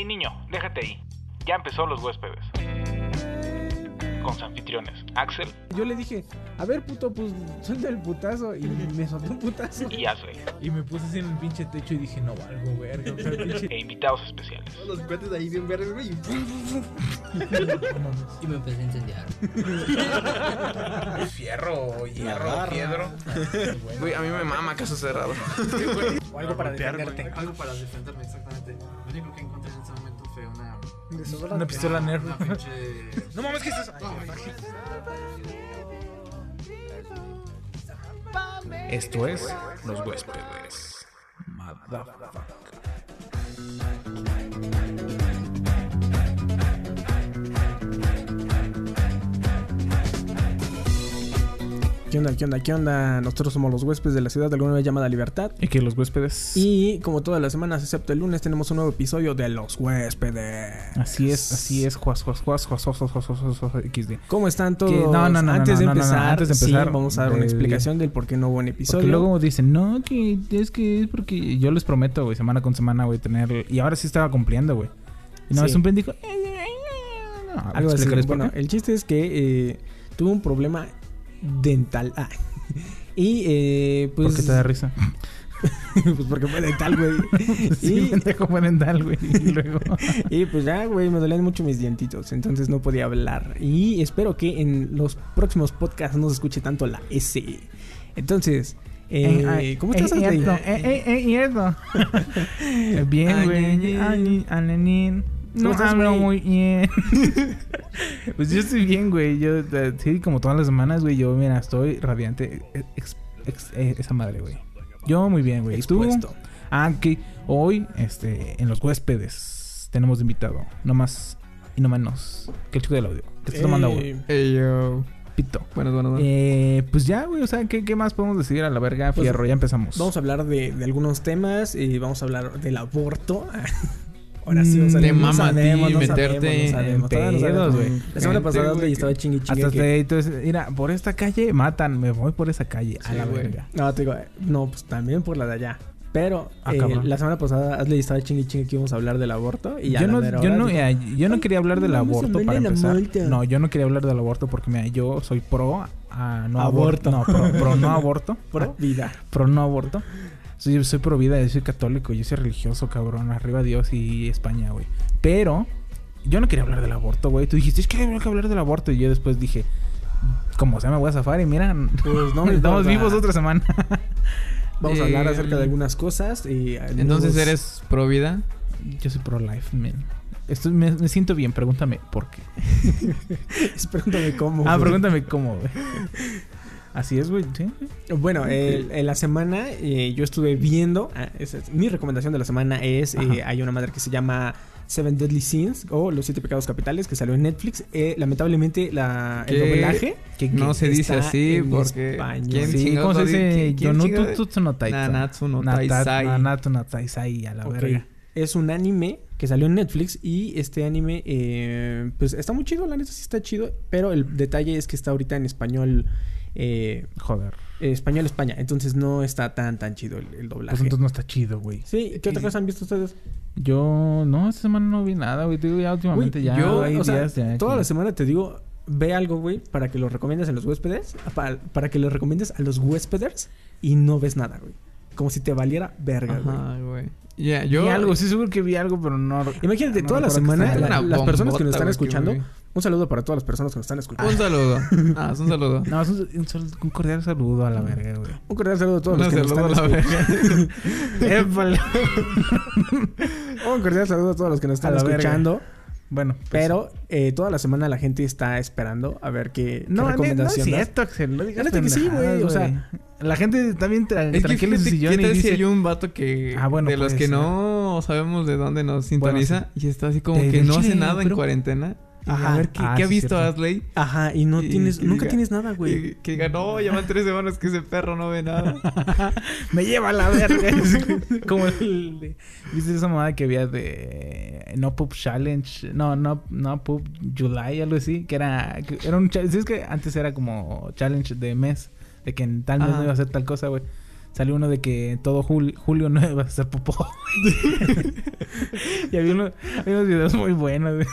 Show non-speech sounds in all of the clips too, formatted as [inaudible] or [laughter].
Hey niño, déjate ahí. Ya empezó los huéspedes. Con sus anfitriones, Axel Yo le dije, a ver, puto, pues suelta el putazo. Y me soltó un putazo. y Ashley. Y me puse así en el pinche techo y dije, no valgo, verga. O sea, pinche... E invitados especiales. Todos los cuates ahí bien verdes, güey. y me empecé a incendiar. [laughs] Fierro, hierro, piedro. [laughs] Güey, a mí me mama caso cerrado. [laughs] O algo para defenderte. Algo para defenderme, exactamente. Lo único que encontré en ese momento fue una. Una pistola Nerf. Una pinche. [laughs] No mames, ¿qué es eso? Esto es Los Huéspedes. Motherfucker. ¿Qué onda, qué onda, qué onda? Nosotros somos los huéspedes de la ciudad de alguna vez llamada Libertad. Y que los huéspedes. Y como todas las semanas, excepto el lunes, tenemos un nuevo episodio de Los Huéspedes. Así es, así es, juas, juas, juas, juas, juas, juas, juas, juas, juas, XD. ¿Cómo están todos? No, no, no, antes, de empezar, antes de empezar, vamos a dar una explicación del por qué no hubo un episodio. Porque luego dicen, no, que es que es porque yo les prometo, güey, semana con semana, güey, tener. Y ahora sí estaba cumpliendo, güey. Y no es un pendejo. Algo así. Bueno, el chiste es que eh, tuve un problema dental. Ah. Y eh, pues. ¿Por qué te da risa? pues porque fue dental, güey. sí, y, pendejo parental, güey. Y luego. y pues ya, güey, me dolían mucho mis dientitos. Entonces no podía hablar. Y espero que en los próximos podcasts no se escuche tanto la S. Entonces. Eh, ¿Cómo estás, eh, eh, eh, eh, esto. bien, güey. No estás, hablo güey? muy bien. [laughs] pues yo estoy bien, güey. Yo, eh, sí, como todas las semanas, güey. Yo, mira, estoy radiante. eh, ex- ex- eh, esa madre, güey. Yo muy bien, güey. ¿Y tú? Ah, que hoy, este, en los huéspedes, tenemos de invitado. No más y no menos que el chico del audio. Que está tomando agua. Eh, Ey, yo. Pito. Bueno, bueno, bueno. Eh, pues ya, güey. O sea, ¿qué, qué más podemos decir a la verga? Pues, Fierro, ya empezamos. Vamos a hablar de, de algunos temas. Y vamos a hablar del aborto. [laughs] Ahora sí, o sea, Mm, te mama a ti meterte en pedos, güey. La semana pasada güey, estaba chingue y chingue Hasta te, entonces, mira, por esta calle matan, me voy por esa calle. a la verga. No, te digo, eh, no, pues también por la de allá. Pero Ah, eh, la semana pasada Ashley estaba chingue y chingue que íbamos a hablar del aborto. Y yo no, yo eh, yo no "Ay, quería hablar del aborto para empezar. multa". No, yo no quería hablar del aborto porque mira, yo soy pro a no Aborto. aborto. No, pro, pro no aborto. [laughs] Pro vida. pro no aborto. Soy, yo soy pro vida, yo soy católico, yo soy religioso, cabrón. Arriba Dios y España, güey. Pero yo no quería hablar del aborto, güey. Tú dijiste, es que hay que hablar del aborto. Y yo después dije, como sea, me voy a zafar. Y mira, Pues no [laughs] estamos vivos otra semana. [laughs] Vamos a hablar Eh, acerca de algunas cosas. Y, eh, Entonces nuevos- eres pro vida. Yo soy pro life, man. Estoy, me, me siento bien, pregúntame por qué. [laughs] Pregúntame cómo. Ah, güey. pregúntame cómo, güey. Así es, güey. Sí. Bueno, el- en la semana eh, yo estuve viendo. ah, esa es- mi recomendación de la semana es: eh, hay una madre que se llama Seven Deadly Sins o Los Siete Pecados Capitales que salió en Netflix. Eh, lamentablemente, la, el doblaje. Que, No se dice así porque. ¿Quién Sí, ¿cómo se dice? quién- quién Yonutu chingados? Tutsu no. Nanatsu no Taisai. Nanatsu no Taisai, a la verga. Es un anime que salió en Netflix y este anime, eh, pues está muy chido, la neta sí está chido, pero el detalle es que está ahorita en español, eh, Joder. español España, entonces no está tan tan chido el, el doblaje. Pues entonces no está chido, güey. Sí, ¿qué otra cosa han visto ustedes? Yo, no, esta semana no vi nada, güey. Te digo, ya últimamente Güey, ya yo, hay o sea, días ya toda que- la semana te digo, ve algo, güey, para que lo recomiendes en los huéspedes, para, para que lo recomiendes a los huéspedes y no ves nada, güey. Como si te valiera verga, güey. Ajá, güey. Ya, yo. Vi algo, sí seguro que vi algo, pero no... Imagínate, no toda la semana, la- las personas que nos están escuchando, un saludo para todas las personas que nos están escuchando. Un saludo. [laughs] Ah, es un saludo. No, es un, un un cordial saludo a la verga, güey. Un cordial saludo a todos Un los que nos están escuchando. [laughs] [laughs] Un cordial saludo a todos los que nos están verga. Bueno, pues, Pero eh, toda la semana la gente está esperando a ver qué, qué No, no, no es recomendación das. cierto, Axel. No digas que sí, güey, o sea- La gente bien tra- Es tranquila en su sillón ¿qué y dice... hay un vato que... Ah, bueno, de los puede que ser. no sabemos de dónde nos sintoniza y está así como que no hace nada en pero- cuarentena. Ajá. a ver qué, Ah, qué ha sí, visto cierto. Asley. Ajá, y no Y- tienes, y nunca diga- tienes nada, güey. Que diga, no, ya van tres semanas que ese perro no ve nada. [laughs] Me lleva a la verga. [laughs] Como el de... ¿Viste esa mamada que había de... No Poop Challenge? No, no, no Poop July, algo así. Que era... que era un... cha- ¿sí Es que antes era como challenge de mes. De que en tal mes Ajá. no iba a hacer tal cosa, güey. salió uno de que todo jul- julio no iba a hacer popó. [laughs] y había, uno- había unos videos muy buenos.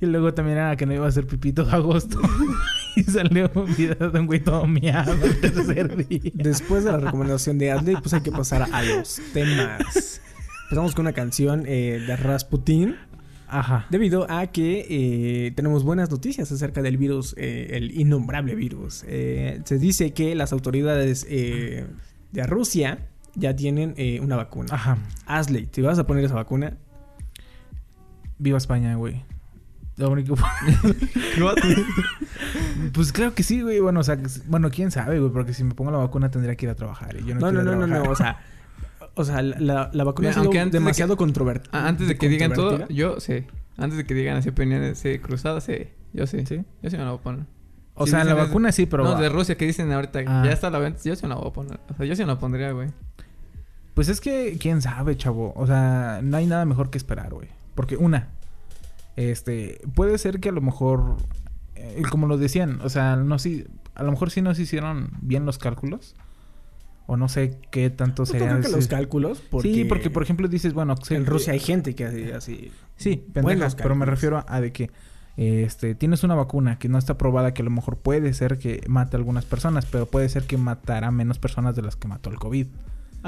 Y luego también era que no iba a hacer pipí todo agosto. [laughs] y salió un video de un güey todo miado el tercer día. Después de la recomendación de Adley, pues hay que pasar a los temas. Empezamos con una canción eh, de Rasputin. Ajá. Debido a que eh, tenemos buenas noticias acerca del virus, eh, el innombrable virus. Se dice que las autoridades de Rusia ya tienen una vacuna. Ajá. Asley, ¿te vas a poner esa vacuna? Viva España, güey. Lo único. [laughs] [laughs] pues creo que sí, güey. Bueno, o sea, bueno, quién sabe, güey. Porque si me pongo la vacuna tendría que ir a trabajar. Y yo no, No, no, no, no, no. O sea, o sea la, la vacuna Mira, aunque de demasiado controvertida. Ah, Antes de que digan todo, yo sé. Antes de que digan así opiniones sí, cruzadas, sí. Yo sí. ¿Sí? Yo sí me la voy a poner. O Sí, sea, la es- vacuna sí, pero. no, de Rusia que dicen ahorita, Ah. ya está la venta, yo sí me la voy a poner. O sea, yo sí me la pondría, güey. Pues es que, quién sabe, chavo. O sea, no hay nada mejor que esperar, güey. Porque una, este, puede ser que a lo mejor, eh, como lo decían, o sea, no si, a lo mejor sí no se hicieron bien los cálculos. O no sé qué tanto Pues creo que los cálculos. Porque Sí, porque por ejemplo dices, bueno, en Rusia hay gente que hace así. Sí, pendejas, pero me refiero a de que este tienes una vacuna que no está probada, que a lo mejor puede ser que mate a algunas personas, pero puede ser que matará menos personas de las que mató el COVID.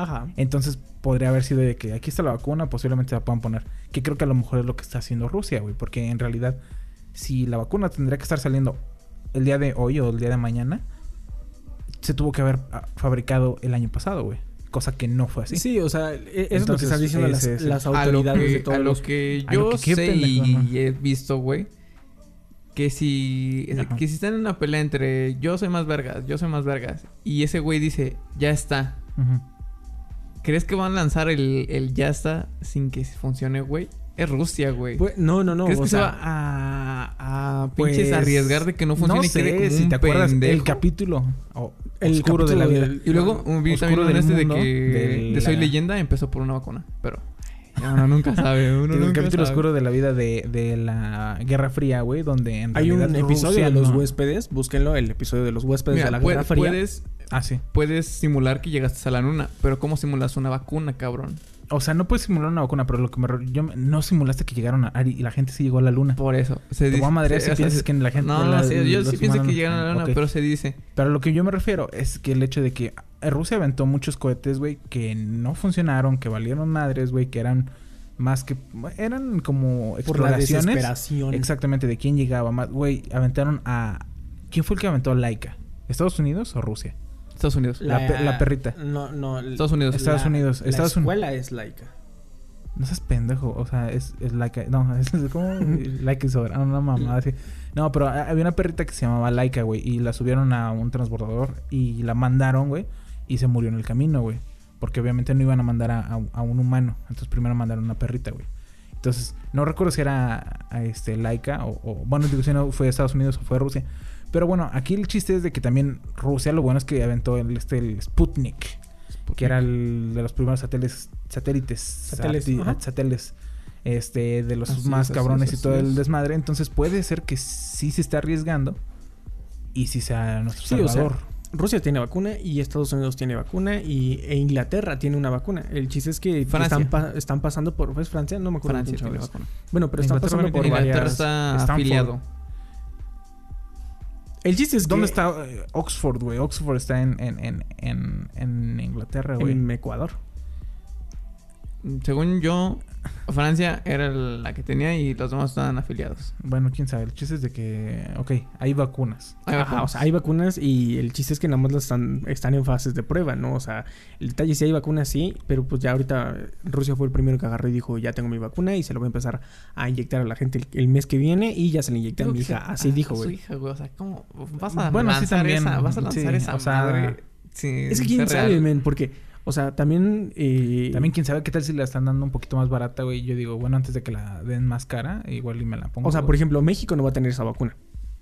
Ajá. Entonces podría haber sido de que aquí está la vacuna, posiblemente la puedan poner. Que creo que a lo mejor es lo que está haciendo Rusia, güey. Porque en realidad, si la vacuna tendría que estar saliendo el día de hoy o el día de mañana, se tuvo que haber ah, fabricado el año pasado, güey. Cosa que no fue así. Sí, o sea, e- eso es lo que Entonces, están diciendo las, es el- las A lo autoridades que, de todos a lo los... que a lo yo que qué sé y he visto, güey, que si, Ajá. que si están en una pelea entre yo soy más vergas, yo soy más vergas, y ese güey dice, ya está, Ujú. ¿Crees que van a lanzar el, el ya está sin que funcione, güey? Es Rusia, güey. Pues, no, no, no. ¿Crees o que se sea, va a, a pues, pinches arriesgar de que no funcione no y sé como si te acuerdas pendejo? el capítulo o- El oscuro de la capítulo vida. del- Y luego un vi también este de que de de Soy la- Leyenda empezó por una vacuna, pero uno nunca sabe, uno [laughs] el nunca capítulo sabe. oscuro de la vida de, de la Guerra Fría, güey, donde en hay un episodio Rusia de los no- huéspedes, búsquenlo, el episodio de los huéspedes Mira, de la pue- Guerra Fría. puedes Ah, sí. puedes simular que llegaste a la luna, pero ¿cómo simulas una vacuna, cabrón? O sea, no puedes simular una vacuna, pero lo que me... Yo, no simulaste que llegaron a Ari y la gente sí llegó a la luna. Por eso. Se Te voy a madrear se- si piensas que la gente... No, la- sí, yo sí pienso que llegaron a la luna, pero se dice. Pero lo que yo me refiero es que el hecho de que Rusia aventó muchos cohetes, güey, que no funcionaron, que valieron madres, güey, que eran más que... Eran como por la exploraciones. Exactamente, de quién llegaba más. Güey, aventaron a... ¿Quién fue el que aventó a Laika? ¿Estados Unidos o Rusia? Estados Unidos. La pe- la perrita. No, no. Estados Unidos. Estados la- Unidos, La Estados Unidos. escuela es laica. No seas pendejo, o sea, es, es Laika. No, [laughs] es como [laughs] Laika y Sobra. No, no, mamá, así. No, pero ha- había una perrita que se llamaba Laika, güey. Y la subieron a un transbordador y la mandaron, güey. Y se murió en el camino, güey. Porque obviamente no iban a mandar a, a- a un humano. Entonces primero mandaron una perrita, güey. Entonces, no recuerdo si era a este Laika o, o- bueno, digo si no fue Estados Unidos o fue Rusia. Pero bueno, aquí el chiste es de que también Rusia, lo bueno es que aventó el, este, el Sputnik, que era el de los primeros satélites, satélites, Satélites, sati- ajá. satélites, este, de los Así más es, así cabrones es, y todo el es. desmadre. Entonces puede ser que sí se está arriesgando y sí sea nuestro Sí, o sea, salvador. Rusia tiene vacuna y Estados Unidos tiene vacuna y e Inglaterra tiene una vacuna. El chiste es que Francia. están, pa- están pasando por... ¿Es Francia? No me acuerdo. Francia tiene vacuna. Bueno, pero están Inglaterra pasando por Inglaterra varias... está Stanford. afiliado. El chiste es ¿Dónde que... está eh, Oxford, güey? Oxford está en, en, en, en, en Inglaterra, güey. En Ecuador. Según yo, Francia era la que tenía y los demás estaban afiliados. Bueno, quién sabe. El chiste es de que, ok, hay vacunas. Hay Ajá, vacunas. o sea, hay vacunas y el chiste es que nada más las están, están en fases de prueba, ¿no? O sea, el detalle sí hay vacunas, sí, pero pues ya ahorita Rusia fue el primero que agarró y dijo, ya tengo mi vacuna y se lo voy a empezar a inyectar a la gente el, el mes que viene y ya se le inyecté a mi hija. Así dijo, güey. hija, güey. O sea, ¿cómo vas a Bueno, sí, lanzar también. esa? Vas a lanzar Sí, esa o sea, madre sin Es que quién sabe, men, porque, o sea, también... eh, También quién sabe qué tal si la están dando un poquito más barata, güey. Yo digo, bueno, antes de que la den más cara, igual y me la pongo. O sea, por ejemplo, México no va a tener esa vacuna.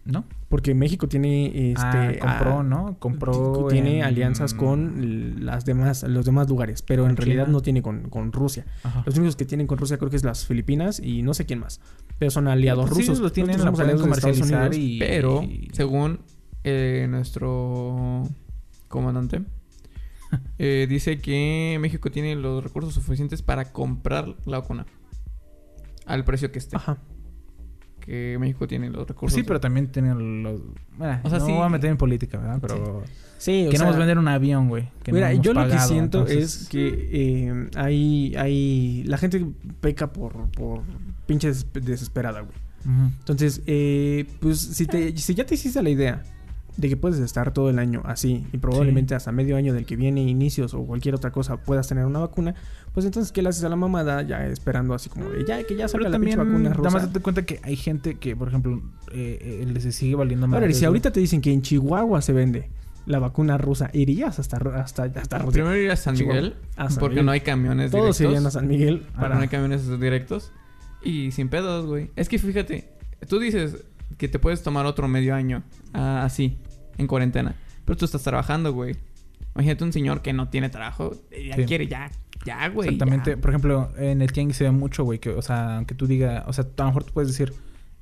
¿No? Porque México tiene este ah, compró, ah, ¿no? Compró. tiene en- alianzas con las demás los demás lugares, pero en ¿Con realidad China? no tiene con, con Rusia. Ajá. Los únicos que tienen con Rusia creo que es las Filipinas y no sé quién más. Pero son aliados Pues sí, rusos. los tienen, somos aliados comercializar Unidos. y. Pero, y- según eh, nuestro comandante, [laughs] eh, dice que México tiene los recursos suficientes para comprar la vacuna. Al precio que esté. Ajá. Que México tiene los Pues recursos. sí, pero también tienen los... Bueno, O sea, no sí. voy a meter en política, ¿verdad? Pero... Sí, o Queremos sea, vender un avión, güey. que Mira, yo lo que siento entonces- es que eh, hay, hay... La gente peca por, por pinche des- desesperada, güey. Entonces, eh, pues si, te, si ya te hiciste la idea de que puedes estar todo el año así y probablemente hasta medio año del que viene, inicios o cualquier otra cosa, puedas tener una vacuna, pues entonces, ¿qué le haces a la mamada ya esperando así como de ya que ya salga Pero la pinche también, vacuna nada rusa? más date cuenta que hay gente que, por ejemplo, eh, eh, les sigue valiendo más. Ahora, si ahorita te dicen que en Chihuahua se vende la vacuna rusa, ¿irías hasta, hasta, hasta Rusia? Primero ir a San. Miguel. A San porque Miguel. no hay camiones Todos directos. irían a San Miguel Para no hay camiones directos. Y sin pedos, güey. Es que fíjate, tú dices que te puedes tomar otro medio año ah, así, en cuarentena. Pero tú estás trabajando, güey. Imagínate un señor que no tiene trabajo. eh, Ya Sí. quiere, ya, ya, güey. Exactamente. ya. Por ejemplo, en el tianguis se ve mucho, güey, que, o sea, aunque tú digas, o sea, a lo mejor tú puedes decir,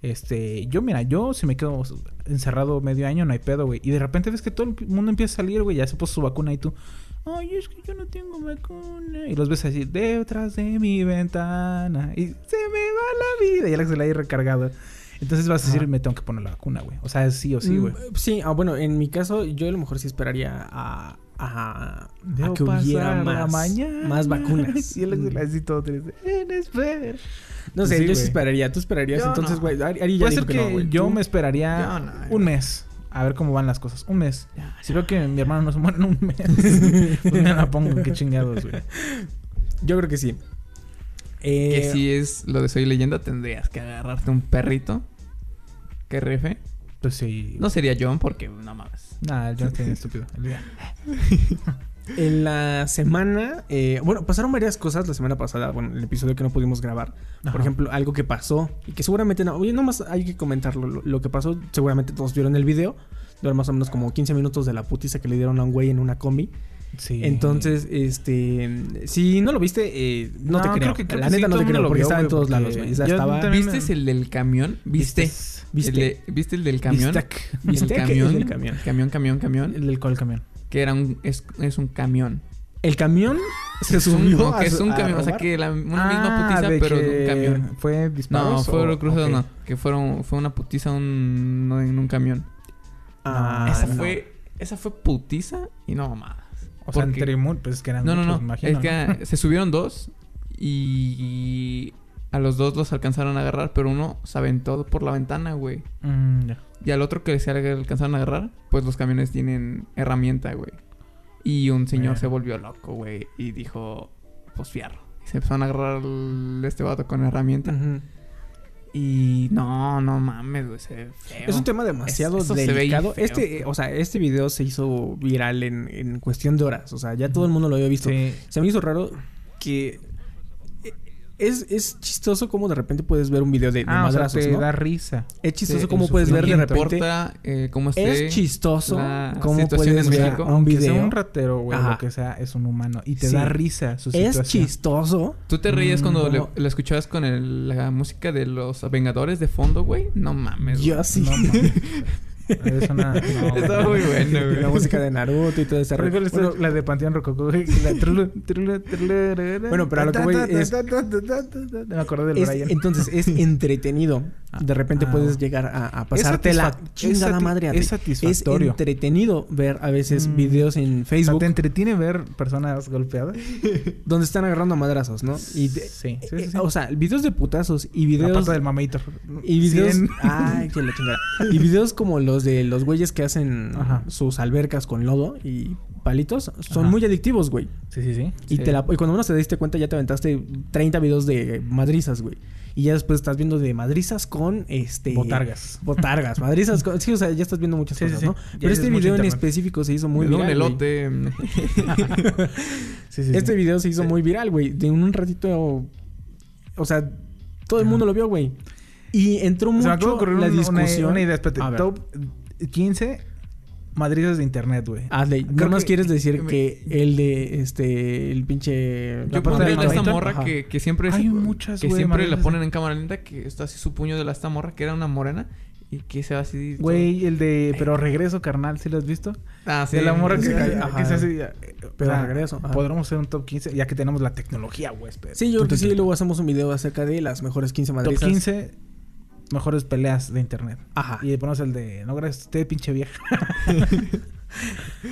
este, yo, mira, yo si me quedo encerrado medio año, no hay pedo, güey. Y de repente ves que todo el mundo empieza a salir, güey, ya se puso su vacuna y tú, ay, es que yo no tengo vacuna. Y los ves así, detrás de mi ventana. Y se me va la vida. Y Alex se la ha recargado. Entonces vas a decir, Ajá. me tengo que poner la vacuna, güey. O sea, es sí o sí, Mm, güey. Sí, ah, bueno, en mi caso, yo a lo mejor sí esperaría a, a, a Debo que hubiera más, mañana. más vacunas. Y se la así todo triste. En espera. No sé, Sí, yo sí esperaría. ¿Tú esperarías? Yo Entonces, no. güey, Ari, Ari ya Puede ser que, no, yo ¿Tú? me esperaría no, un mes. A ver cómo van las cosas. Un mes. Si veo que mi hermano no se muere en un mes, [laughs] [laughs] pues me la pongo. Qué chingados, güey. Yo creo que sí. Eh, Que si es lo de Soy Leyenda, tendrías que agarrarte un perrito. Que refe. Pues sí. No sería John porque no mames. Nah, yo no estoy estúpido. [laughs] En la semana, eh, bueno, pasaron varias cosas la semana pasada, bueno, el episodio que no pudimos grabar. Por ejemplo, algo que pasó y que seguramente no, oye, nomás hay que comentarlo. Lo, lo que pasó, seguramente todos vieron el video. Dura más o menos como 15 minutos de la putiza que le dieron a un güey en una combi. Sí. Entonces, este, si no lo viste, eh, no, No, te creo. creo que- creo la que sí, neta no te el creo lo porque estaba en todos lados, güey. Estaba ¿Viste el del camión? ¿Viste? ¿Viste? El de- ¿Viste el del camión? El ¿Viste que camión. el camión? Camión, camión, camión. El del cual camión. Que era un... Es, es un camión. El camión se Es un- subió no, a que es un camión. O sea, que la, una misma Ah, putiza, de pero que un camión. ¿Fue disparos? No, fue o- cruzados, ok. no. Que fueron, fue una putiza un, no, en un camión. Ah, esa, no. fue, esa fue putiza y no mamadas. O sea, Porque- entre mu- pues es que eran No, no, muchos, no. imagino, es que [laughs] se subieron dos y a los dos los alcanzaron a agarrar, pero uno se aventó por la ventana, güey. Mm, ya. Y al otro que se alcanzaron a agarrar, pues los camiones tienen herramienta, güey. Y un señor se volvió loco, güey, y dijo, pues fierro. Y se empezaron a agarrar el- este vato con herramienta. Ujú. Y no, no mames, güey, se ve feo. Es un tema demasiado Es- eso se ve delicado. Este, o sea, este video se hizo viral en, en cuestión de horas. O sea, ya todo el mundo lo había visto. Sí. Se me hizo raro que es, es chistoso como de repente puedes ver un video de, de Ah, o sea, madrazos, te ¿no? da risa. Es chistoso Sí, como puedes ver de No repente. importa eh, cómo esté. Es chistoso la cómo situación puedes en ver México. un Aunque video. sea un ratero, güey, lo que sea, es un humano. Y te Sí. da risa su es chistoso. ¿Tú te reías cuando ¿cómo? le escuchabas con el- la música de los Vengadores de fondo, güey? No mames. Yo sí. No, mames. [laughs] Es una... No, Está muy bueno, güey. la música de Naruto y todo ese ¿Sabes rollo. Bueno, la de Panteón Rococó? güey? La trulu, trulu, trulu, Bueno, pero a lo que voy es- Me acordé del es- Brian. entonces es entretenido. De repente Ah. puedes llegar a, a pasarte la chingada es madre. a es ti. satisfactorio. Es entretenido ver a veces Mm. videos en O sea, Facebook ¿te entretiene ver personas golpeadas? [laughs] donde están agarrando a madrazos, ¿no? Y de- Sí, sí, sí, eh, sí. O sea, videos de putazos y La videos pata del mameito. y videos [laughs] ay, que la chingada. Y videos como los de los güeyes que hacen Ajá. sus albercas con lodo y palitos son Ajá. muy adictivos, güey. Sí, sí, sí. Y, Sí. te la, y cuando uno se diste cuenta ya te aventaste 30 videos de madrizas, güey. Y ya después estás viendo de madrizas con este Botargas. Botargas, madrizas con, sí, o sea, ya estás viendo muchas Sí, cosas, sí. ¿no? Ya Pero es este video en específico se hizo muy Me un viral. güey. elote. [laughs] Sí, sí, Este video se hizo muy viral, güey. De un ratito. O sea, todo el mundo lo vio, güey. Y entró mucho ocurrir la un- una, discusión. una idea. Espérate. Top 15 madrizas de internet, güey. Hazle. Nada más que- quieres decir que el de este. El pinche. Yo del el de esta morra que, que siempre, Hay se- muchas, que siempre la ponen en cámara lenta, que está así su puño de la esta morra, que era una morena. Y que se va así. Güey, el de Pero regreso, carnal, ¿sí lo has visto? Ah, sí. De la morra que, sí, que ajá. se hace... eh, Pero o sea, regreso, ajá. Podremos hacer un top 15 ya que tenemos la tecnología, güey. Sí, yo creo que sí. Luego hacemos un video acerca de las mejores 15 Top madrizas. 15 mejores peleas de internet. Ajá. Y ponemos el de... No, gracias, usted pinche vieja. [laughs]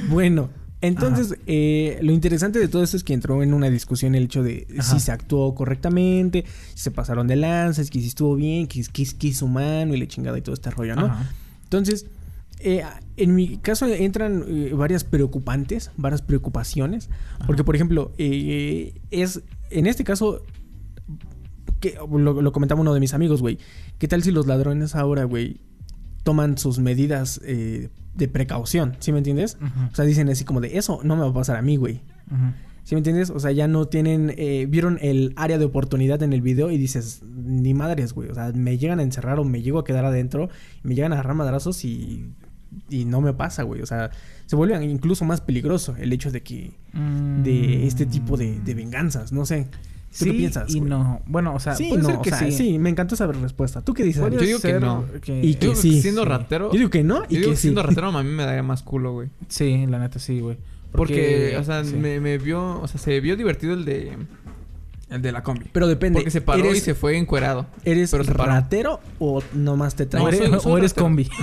Bueno, entonces, eh, lo interesante de todo esto es que entró en una discusión el hecho de Ajá. si se actuó correctamente, si se pasaron de lanzas, que si estuvo bien, que, que, que es humano y la chingada y todo este rollo, ¿no? Ajá. Entonces, eh, en mi caso entran eh, varias preocupantes, varias preocupaciones, porque por ejemplo, es en este caso que lo, lo comentaba uno de mis amigos, güey. ¿Qué tal si los ladrones ahora, güey, toman sus medidas eh, de precaución? ¿Sí me entiendes? O sea, dicen así como de eso no me va a pasar a mí, güey. ¿Sí me entiendes? O sea, ya no tienen. eh, vieron el área de oportunidad en el video y dices, ni madres, güey. O sea, me llegan a encerrar o me llego a quedar adentro, me llegan a agarrar madrazos y. Y no me pasa, güey. O sea, se vuelve incluso más peligroso el hecho de que. De este tipo de, de venganzas. No sé. ¿Tú Sí qué piensas? y güey? no. Bueno, o sea, sí, puede no, ser que o sea, sí. me encantó saber respuesta. ¿Tú qué dices? Yo digo que no. que- Y Yo que digo sí. siendo sí. ratero. Yo digo que no y yo digo que sí. siendo ratero a mí me daría más culo, güey. Sí, la neta sí, güey. Porque, o sea, sí. me, me vio, o sea, se vio divertido el de el de la combi. Pero depende. Porque se paró ¿Eres, y se fue encuerado. ¿Eres pero se ratero o nomás te O traen? No, soy o eres ratero. combi. [laughs]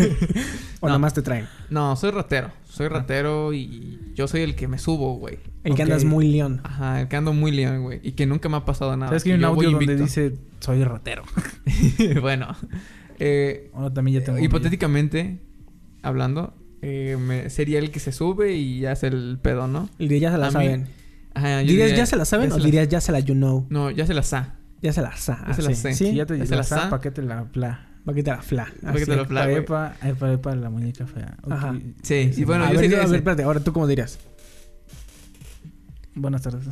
[laughs] o no. nomás te traen. No, soy ratero. Soy ratero y yo soy el que me subo, güey. El que Ok. andas muy león. Ajá, el que ando muy león, güey. Y que nunca me ha pasado nada. ¿Sabes que hay un audio donde dice soy ratero? [laughs] bueno. Eh, Bueno, también ya tengo. hipotéticamente, hablando, eh, me- sería el que se sube y hace el pedo, ¿no? El de ya se la A mí- saben. Ajá, yo ¿Dirías diría- ya se la saben o dirías ya se la you know? No, ya se la sa. Ya se la sa. Ya se la sé. ¿Sí? Ya te ¿Ya se la sa, sa? ¿para qué te la pla? Va a quitar la fla. Va a quitar la fla. Epa, epa, epa, la muñeca fea. Ajá. Sí, y bueno, a yo ver, sería a ver, espérate. Ahora, ¿tú cómo dirías? [laughs] Buenas tardes.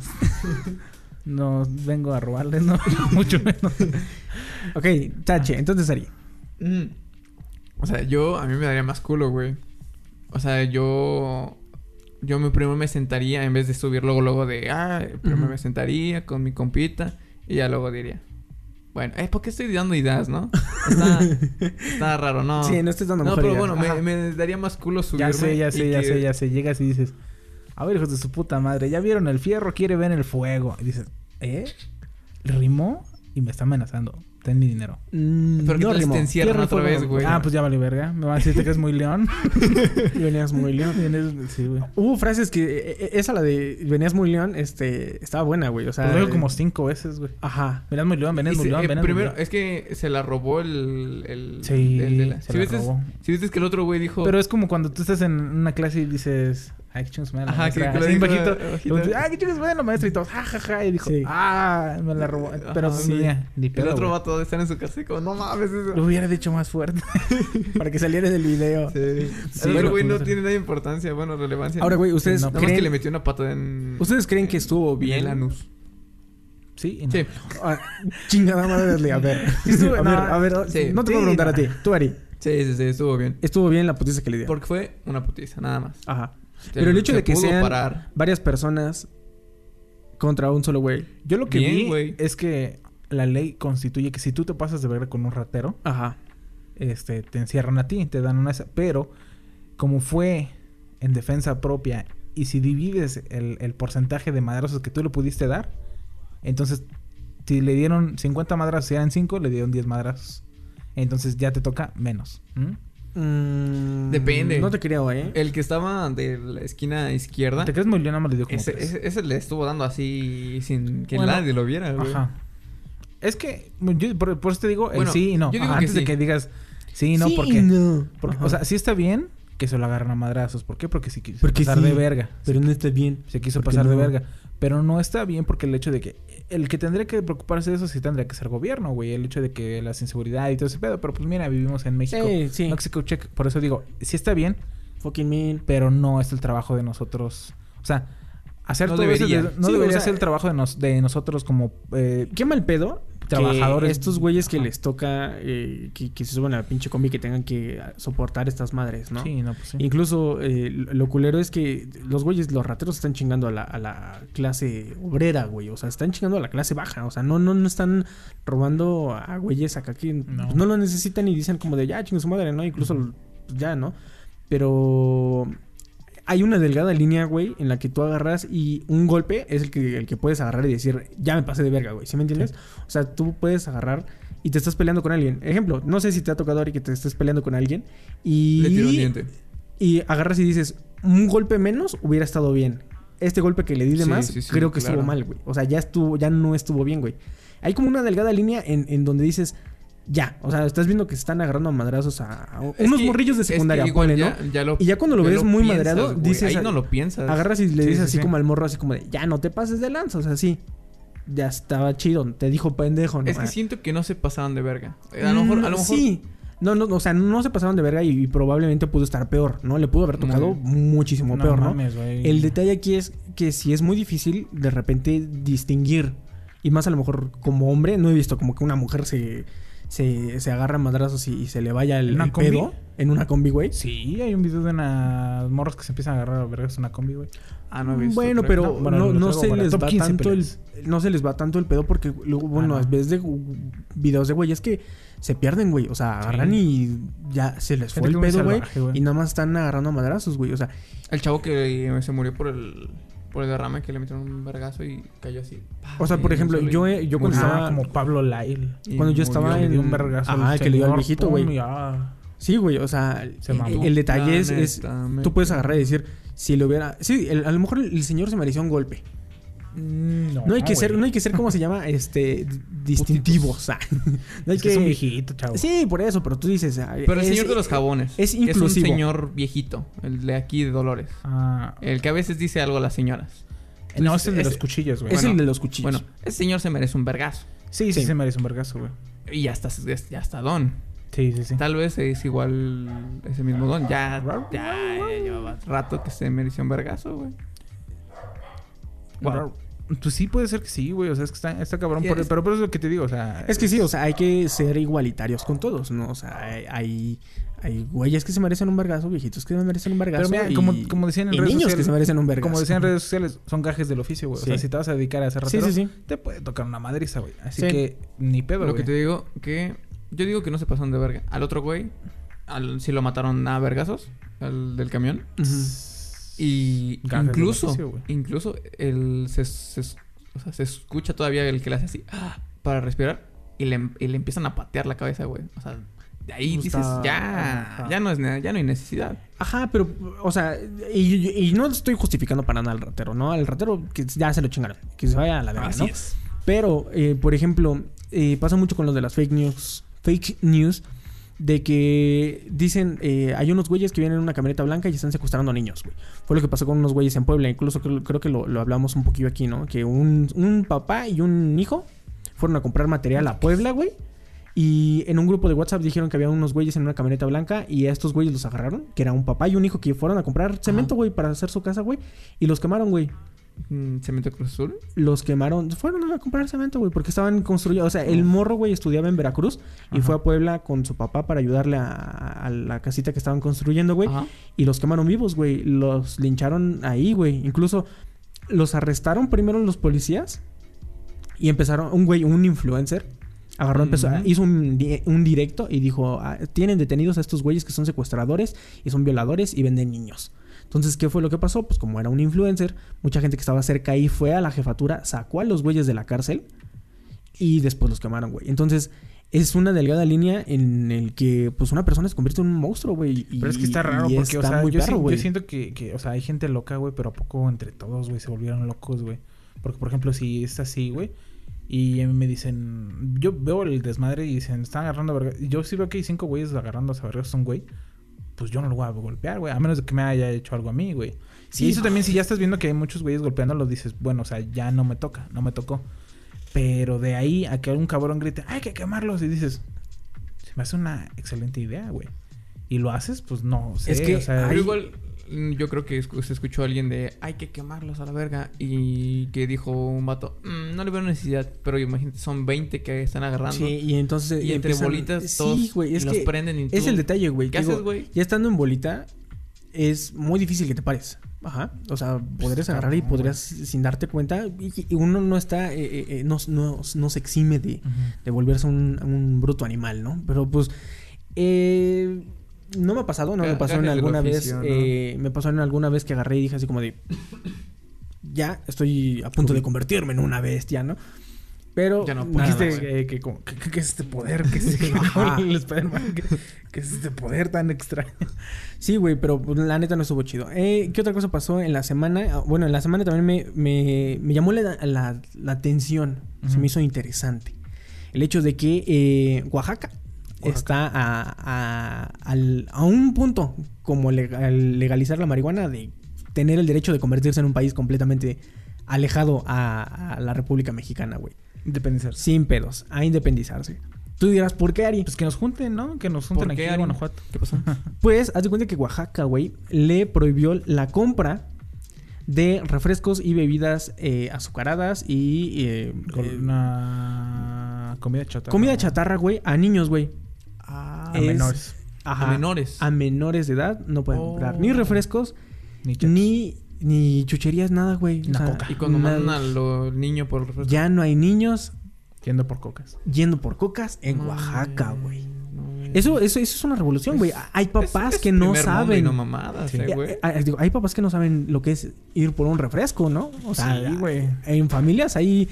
[laughs] no vengo a robarles, no, [laughs] mucho menos. Ok, tache. Entonces sería. Mm. O sea, yo, a mí me daría más culo, güey. O sea, yo. Yo me primero me sentaría, en vez de subir luego, luego de. Ah, primero me sentaría con mi compita. Y ya luego diría. Bueno, eh, ¿por qué estoy dando ideas, no? Está, [laughs] está raro, ¿no? Sí, no estés dando No, pero bueno, me, daría más culo subirme. Ya sé, ya sé, ya que- sé, ya sé. Llegas y dices, a ver, hijos de su puta madre, ¿ya vieron el fierro? Quiere ver el fuego. Y dices, ¿eh? ¿Rimó? Y me está amenazando. Ten mi dinero. Mm, Pero que no te encierran otra vez, güey. Ah, pues ya vale verga. Me van a decir que es muy león. [laughs] Venías muy león. [laughs] Vienes- sí, güey. Hubo frases que... eh, eh, Esa, la de venías muy león, este... Estaba buena, güey. O sea... Lo digo como cinco veces, güey. Ajá. Venías muy león, venías muy león, eh, venías muy primero, león. es que se la robó el. el Sí, el de la- se si la viste, robó. si viste que el otro güey dijo. Pero es como cuando tú estás en una clase y dices, ay, qué chingos la Ajá, maestra. que- que lo en bajito. bajito. Ay, qué chingos da la maestra. Y todos, ja, ja, ja. Y dijo, Sí. ah, me la robó. Pero sí. mira, ni el pedo, otro güey. vato de estar en su casa y como, no mames, eso. Lo hubiera dicho más fuerte. [laughs] Para que saliera del video. Sí. Sí, el otro güey no tiene nada de importancia, bueno, relevancia. Ahora, güey, ¿ustedes No, Nada más creen... que le metió una patada en. ¿Ustedes creen que estuvo en bien? el anus. Sí, no. Sí. Ah, chingada madre, a ver. [laughs] estuvo- a no, ver, a ver, sí. no te puedo preguntar a ti. Tú, Ari. Sí, sí, sí, estuvo bien. Estuvo bien la putiza que le dio. Porque fue una putiza, nada más. Ajá. Pero el hecho se de que sean parar. varias personas contra un solo güey. Yo lo que Bien, vi güey. es que la ley constituye que si tú te pasas de verga con un ratero, Ajá. este, te encierran a ti, te dan una... Pero como fue en defensa propia y si divides el, el porcentaje de madrazos que tú le pudiste dar, entonces si le dieron 50 madrazos y eran 5, le dieron 10 madrazos. Entonces ya te toca menos. Mm, Depende. No te creo, ¿eh? El que estaba de la esquina izquierda. ¿Te crees muy más le dio como Ese, tres. ese, ese le estuvo dando así sin que Bueno, nadie lo viera, güey. Ajá. Es que, yo por, por eso te digo, el sí y no. yo digo Ajá, que antes de que digas sí y no, Sí porque, y no. porque Ajá. o sea, sí está bien que se lo agarran a madrazos. ¿Por qué? Porque sí quiso Porque pasar sí, de verga. Pero no está bien. Se quiso pasar de verga. Pero no está bien porque el hecho de que... El que tendría que preocuparse de eso sí tendría que ser gobierno, güey. El hecho de que la inseguridad y todo ese pedo. Pero pues mira, vivimos en México. Sí, sí. Mexico check. Por eso digo, sí está bien, Fucking mean. pero no es el trabajo de nosotros. O sea, hacer No todo eso de- no Sí, debería o sea, ser el trabajo de, nos- de nosotros como... eh, Qué mal pedo trabajadores. estos güeyes que Ajá. les toca eh, que, que se suban a la pinche combi que tengan que soportar estas madres, ¿no? Sí, no, pues sí. Incluso eh, lo culero es que los güeyes, los rateros están chingando a la, a la clase obrera, güey. O sea, están chingando a la clase baja. O sea, no, no, no están robando a güeyes acá que No. pues, no, lo necesitan y dicen como de ya, chingue su madre, ¿no? Incluso ya, ¿no? Pero hay una delgada línea, güey, en la que tú agarras y un golpe es el que, el que puedes agarrar y decir, ya me pasé de verga, güey. ¿Sí me entiendes? O sea, tú puedes agarrar y te estás peleando con alguien. Ejemplo, no sé si te ha tocado ahora que te estés peleando con alguien y... Le tiro un diente. Y agarras y dices, un golpe menos hubiera estado bien. Este golpe que le di de Sí, más, sí, creo que claro. estuvo mal, güey. O sea, ya estuvo, ya no estuvo bien, güey. Hay como una delgada línea en, en donde dices, ya. O sea, estás viendo que se están agarrando a madrazos a, a Es unos que- morrillos de es que secundaria, igual ponle, ya- ¿no? ya lo- Y ya cuando lo ya ves muy piensas, madreado, dices, Ahí no lo piensas. Agarras y le Sí, dices sí, así sí. como al morro, así como de, ya no te pases de lanza. O sea, sí. Ya estaba chido, te dijo pendejo, ¿no? Es que Ah. siento que no se pasaron de verga. A lo mejor, a lo Mm, mejor Sí. No, no, o sea, no se pasaron de verga y, y probablemente pudo estar peor, ¿no? Le pudo haber tocado muchísimo No peor, ¿no? mames. El detalle aquí es que si es muy difícil de repente distinguir. Y más a lo mejor como hombre, no he visto como que una mujer se, se, se agarra a madrazos y, y se le vaya el, pedo en una combi, güey. Sí, hay un video de unas morras que se empiezan a agarrar a vergas en una combi, güey. Ah, no he visto. Bueno, pero no. Bueno, no, no se les va 15 tanto el, no se les va tanto el pedo porque luego, bueno, no. a veces de videos de güeyes que se pierden, güey. O sea, agarran y ya se les Gente fue el pedo, güey. güey. Y nada más están agarrando a madrazos, güey. O sea, El chavo que se murió por el, por el derrame que le metieron un vergazo y cayó así. O sea, por ejemplo, yo, eh, yo cuando. Ah, estaba- como Pablo Lyle. Y cuando yo estaba en- un vergazo al que le dio al viejito, güey. ah. Sí, güey, o sea, Se el, mamó. el detalle es, es- tú puedes agarrar y decir, si le hubiera, sí, el- a lo mejor el señor se mereció un golpe. Mm, No hay que ser, güey. no hay que ser como se llama, [laughs] este, distintivos, o [laughs] sea, no hay Es que es un que, viejito, chavo. sí, por eso, pero tú dices, ah, Pero el es- señor de los jabones. es que Es un inclusivo. señor viejito. El de aquí de Dolores. Ah, El que a veces dice algo a las señoras. no, es el de los cuchillos, güey. es bueno, el de los cuchillos. Bueno, ese señor se merece un vergazo. sí, sí, sí. se merece un vergazo, güey. Y ya está, ya está don. Sí, sí, sí. Tal vez es igual ese mismo don. Ya, ya, ya llevaba rato que se mereció un vergazo, güey. Wow. Pues sí, puede ser que sí, güey. O sea, es que está, está cabrón. Por- es- pero por eso es lo que te digo, o sea. Es que sí, o sea, hay que ser igualitarios con todos, ¿no? O sea, hay, hay, hay güeyes que se merecen un vergazo, viejitos que se merecen un vergazo. Pero mira, y, como, como decían en y redes niños que sociales. se merecen un vergazo. Como decían en redes sociales, son gajes del oficio, güey. O sea, si te vas a dedicar a hacer Sí, ratero, sí, sí. te puede tocar una madriza, güey. Así Sí. que ni pedo, Lo güey. que te digo, que yo digo que no se pasaron de verga. Al otro güey, al, sí lo mataron a vergazos, al del camión. Y Gajes incluso, incluso el, se, se- o sea, se escucha todavía el que le hace así ah, para respirar y le, y le empiezan a patear la cabeza, güey. O sea, de ahí Pues dices, ya, ajá. ya no, es, ya no hay necesidad. Ajá, pero, o sea, y, y no estoy justificando para nada al ratero, ¿no? Al ratero que ya se lo chingaron, que se vaya a la verga, ¿no? es. Pero, eh, por ejemplo, eh, pasa mucho con los de las fake news, fake news, de que dicen, eh, hay unos güeyes que vienen en una camioneta blanca y están secuestrando niños, güey. Fue lo que pasó con unos güeyes en Puebla, incluso creo, creo que lo, lo hablamos un poquillo aquí, ¿no? Que un, un papá y un hijo fueron a comprar material a Puebla, güey. Y en un grupo de WhatsApp dijeron que había unos güeyes en una camioneta blanca y a estos güeyes los agarraron, que era un papá y un hijo que fueron a comprar cemento, güey, para hacer su casa, güey. Y los quemaron, güey ¿Cemento Cruz Azul? los quemaron. Fueron a comprar cemento, güey, porque estaban construyendo. O sea, el morro, güey, estudiaba en Veracruz y Ajá. fue a Puebla con su papá para ayudarle a, a la casita que estaban construyendo, güey. Y los quemaron vivos, güey. Los lincharon ahí, güey. Incluso los arrestaron primero los policías y empezaron. Un güey, un influencer. Agarró, empezó, hizo un, di- un directo y dijo: "Ah, Tienen detenidos a estos güeyes que son secuestradores y son violadores y venden niños. Entonces, ¿qué fue lo que pasó? Pues como era un influencer, mucha gente que estaba cerca ahí fue a la jefatura, sacó a los güeyes de la cárcel y después los quemaron, güey. Entonces, es una delgada línea en el que, pues, una persona se convierte en un monstruo, güey. Pero es que está raro porque, o está sea, muy yo, perro, sí- yo siento que, que, o sea, hay gente loca, güey, pero a poco entre todos, güey, se volvieron locos, güey. Porque, por ejemplo, si es así, güey, y a mí me dicen, yo veo el desmadre y dicen, están agarrando a verga. Yo sí veo que hay cinco güeyes agarrando a vergas un güey, pues yo no lo voy a golpear, güey, a menos de que me haya hecho algo a mí, güey. Sí, y eso también, si ya estás viendo que hay muchos güeyes golpeándolo, dices, bueno, o sea, ya no me toca, no me tocó. Pero de ahí a que un cabrón grite, hay que quemarlos, y dices, se me hace una excelente idea, güey. Y lo haces, pues no sé. Es que o sea, igual, yo creo que se escuchó a alguien de hay que quemarlos a la verga. Y que dijo un vato, "Mm, no le veo necesidad. Pero imagínate, son 20 que están agarrando. Sí, y entonces... Y entre empiezan- bolitas Sí, todos güey, es los que prenden y es tú- el detalle, güey. ¿Qué Digo, haces, güey? Ya estando en bolita, es muy difícil que te pares. Ajá. O sea, podrías agarrar y podrías, sin darte cuenta, y, y uno no está, eh, eh, eh, no, no, no se exime de, de volverse un, un bruto animal, ¿no? Pero pues, eh, no me ha pasado, no me pasó en alguna oficio, vez, ¿no? eh, me pasó en alguna vez que agarré y dije así como de, ya estoy a punto de convertirme en una bestia, ¿no? Pero Ya no. Dijiste eh, que, es este poder, que [laughs] es, que, que, es este poder tan extraño. Sí, güey, pero pues, la neta no estuvo chido. Eh, ¿Qué otra cosa pasó en la semana? Ah, Bueno, en la semana también me, me, me llamó la, la- la atención. Se me hizo interesante. El hecho de que eh, Oaxaca, Oaxaca. está a, a, al- a un punto como legal- legalizar la marihuana de tener el derecho de convertirse en un país completamente alejado a, a la República Mexicana, güey. Independizarse. Sin pedos, a independizarse. Tú dirás, ¿por qué, Ari? Pues que nos junten, ¿no? Que nos junten ¿Por aquí qué, en? Guanajuato. ¿Qué pasó? [laughs] Pues, haz de cuenta que Oaxaca, güey, le prohibió la compra de refrescos y bebidas eh, azucaradas y eh, Con eh, una comida chatarra. comida chatarra, güey, a niños, güey. Ah, A Es- menores. Ajá. A menores. A menores de edad no pueden Oh. comprar ni refrescos, Ni ni, ni chucherías, nada, güey. O Una sea, coca. Y cuando nada. mandan al niño por el refresco. Ya no hay niños Yendo por cocas. yendo por cocas en Oaxaca, güey. Eso, eso, eso es una revolución, güey. Hay papás Es- es que no saben. no mamadas, Sí. eh, Eh, digo, hay papás que no saben lo que es ir por un refresco, ¿no? O sea, Sí, güey. en familias hay,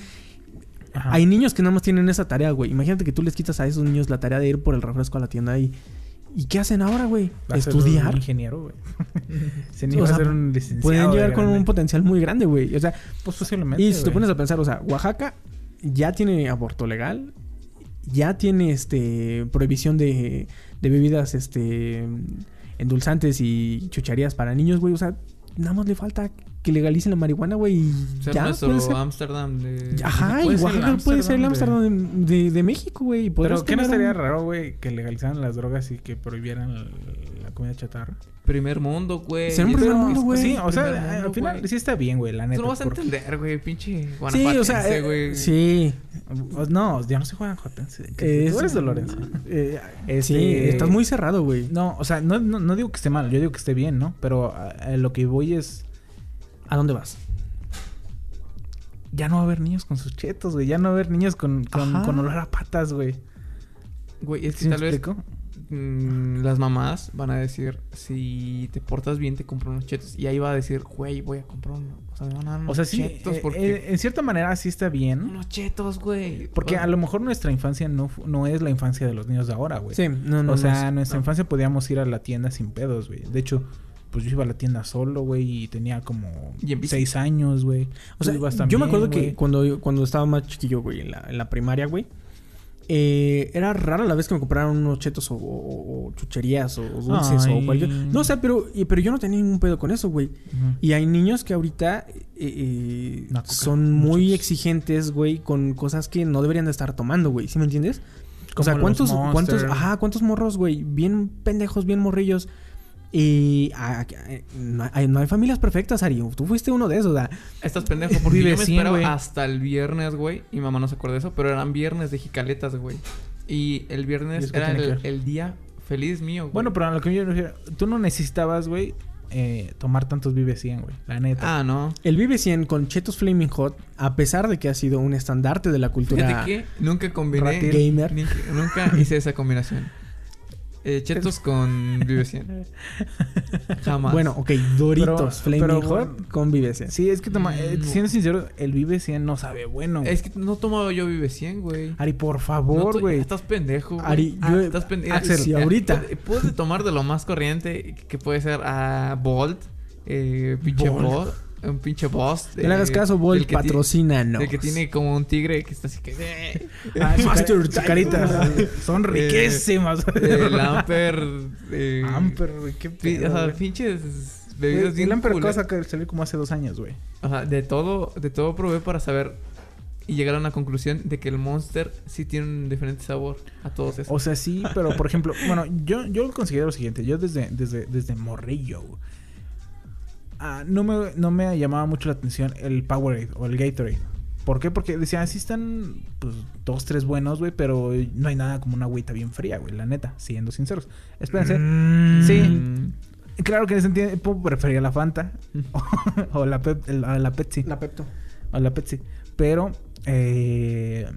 Ajá. hay niños que nada más tienen esa tarea, güey. Imagínate que tú les quitas a esos niños la tarea de ir por el refresco a la tienda y... ¿Y qué hacen ahora, güey? Estudiar. Un ingeniero, güey. [laughs] Se O a ser un licenciado. Pueden de llegar con un potencial muy grande, güey. O sea, Pues posiblemente. y si te pones a pensar, o sea, Oaxaca ya tiene aborto legal, ya tiene este prohibición de, de bebidas este endulzantes y chucherías para niños, güey. O sea, nada más le falta que legalicen la marihuana, güey. y Ser Ya, nuestro puede ser. Ámsterdam de... Ajá, y puede ser el Oaxaca puede ser el Ámsterdam de, de- de México, güey. Pero ¿qué no estaría un- raro, güey, que legalizaran las drogas y que prohibieran la, la comida chatarra? Primer mundo, güey. Ser un primer mundo, güey. Sí, o sea, mundo, al final güey. sí está bien, güey, la neta. Tú no vas a porque- entender, güey, pinche Sí, o sea, eh, güey. sí. No, ya no soy guanajuatense. Es- Tú eres de Lorenzo. Eh, eh, sí, Este- estás muy cerrado, güey. No, o sea, no, no, no digo que esté mal, yo digo que esté bien, ¿no? Pero a, a lo que voy es... ¿A dónde vas? Ya no va a haber niños con sus chetos, güey. Ya no va a haber niños con, con, con olor a patas, güey. Güey, es que ¿Sí tal vez mm, las mamás van a decir, si te portas bien, te compro unos chetos. Y ahí va a decir, güey, voy a comprar uno. O sea, me van a dar unos O sea, sí, chetos eh, porque... eh, en cierta manera sí está bien. Unos chetos, güey. Porque a lo mejor nuestra infancia no, no es la infancia de los niños de ahora, güey. Sí, no, no. o sea, es- nuestra infancia podíamos ir a la tienda sin pedos, güey. De hecho, pues yo iba a la tienda solo, güey, y tenía como Y seis años, güey. O sea, ibas yo me también, acuerdo que cuando, cuando estaba más chiquillo, güey, en la, en la primaria, güey, eh, era rara la vez que me compraran unos chetos o, o- o chucherías o dulces Ay. o cualquier... No, o sea, pero, pero yo no tenía ningún pedo con eso, güey. Y hay niños que ahorita eh, eh, coca, son muy exigentes, güey, con cosas que no deberían de estar tomando, güey. ¿Sí me entiendes? O sea, ¿cuántos, cuántos, ajá, cuántos morros, güey, bien pendejos, bien morrillos? Y ah, eh, no, hay, no hay familias perfectas, Ari. Tú fuiste uno de esos, ¿verdad? Estás pendejo porque yo me esperaba hasta el viernes, güey. Y mamá no se acuerda de eso, pero eran viernes de jicaletas, güey. Y el ¿Y viernes era el, día feliz mío, güey. Bueno, pero a lo que yo me refiero, tú no necesitabas, güey, eh, tomar tantos Vive 100, güey. La neta. Ah, no. El Vive 100 con Chetos Flaming Hot, a pesar de que ha sido un estandarte de la cultura Fíjate que nunca combiné. Gamer. ni- nunca hice esa combinación. Eh, chetos [laughs] con Vive 100. Jamás. Bueno, ok, Doritos Pero- Flaming pero Hot con Vive 100. Sí, es que toma, eh, Mm, siendo sincero, el Vive 100 no sabe bueno. güey. es que no tomaba yo Vive 100, güey. Ari, por favor, güey. Estás pendejo, güey. Ari, Ah, yo- estás pendejo. Axel, si ahorita- Puede- Puedes tomar de lo más corriente que puede ser a Bolt, eh, pinche Bolt. Un pinche boss. No le hagas caso, Bolt, patrocina, no. El que tiene como un tigre que está así que. Eh, [laughs] Ah, Master. [laughs] Son Eh, riquísimas. el [laughs] Amper. Eh, Amper, güey. Qué pedo, O sea, pinches bebidas bien El Amper culeras. cosa que salió como hace dos años, güey. O sea, de todo, de todo probé para saber y llegar a una conclusión de que el Monster sí tiene un diferente sabor a todos esos. O sea, sí, pero por ejemplo, bueno, yo, yo considero lo siguiente. Yo desde, desde, desde morrillo, ah, no, me, no me llamaba mucho la atención el Powerade o el Gatorade. ¿Por qué? Porque decía, sí están pues dos, tres buenos, güey, pero no hay nada como una agüita bien fría, güey, la neta, siendo sinceros. Espérense. Mm. Sí. Claro que en ese tiempo prefería la Fanta [laughs] o, la, Pep- el- a la Pepsi. La Pepto. a la Pepsi. Pero, eh,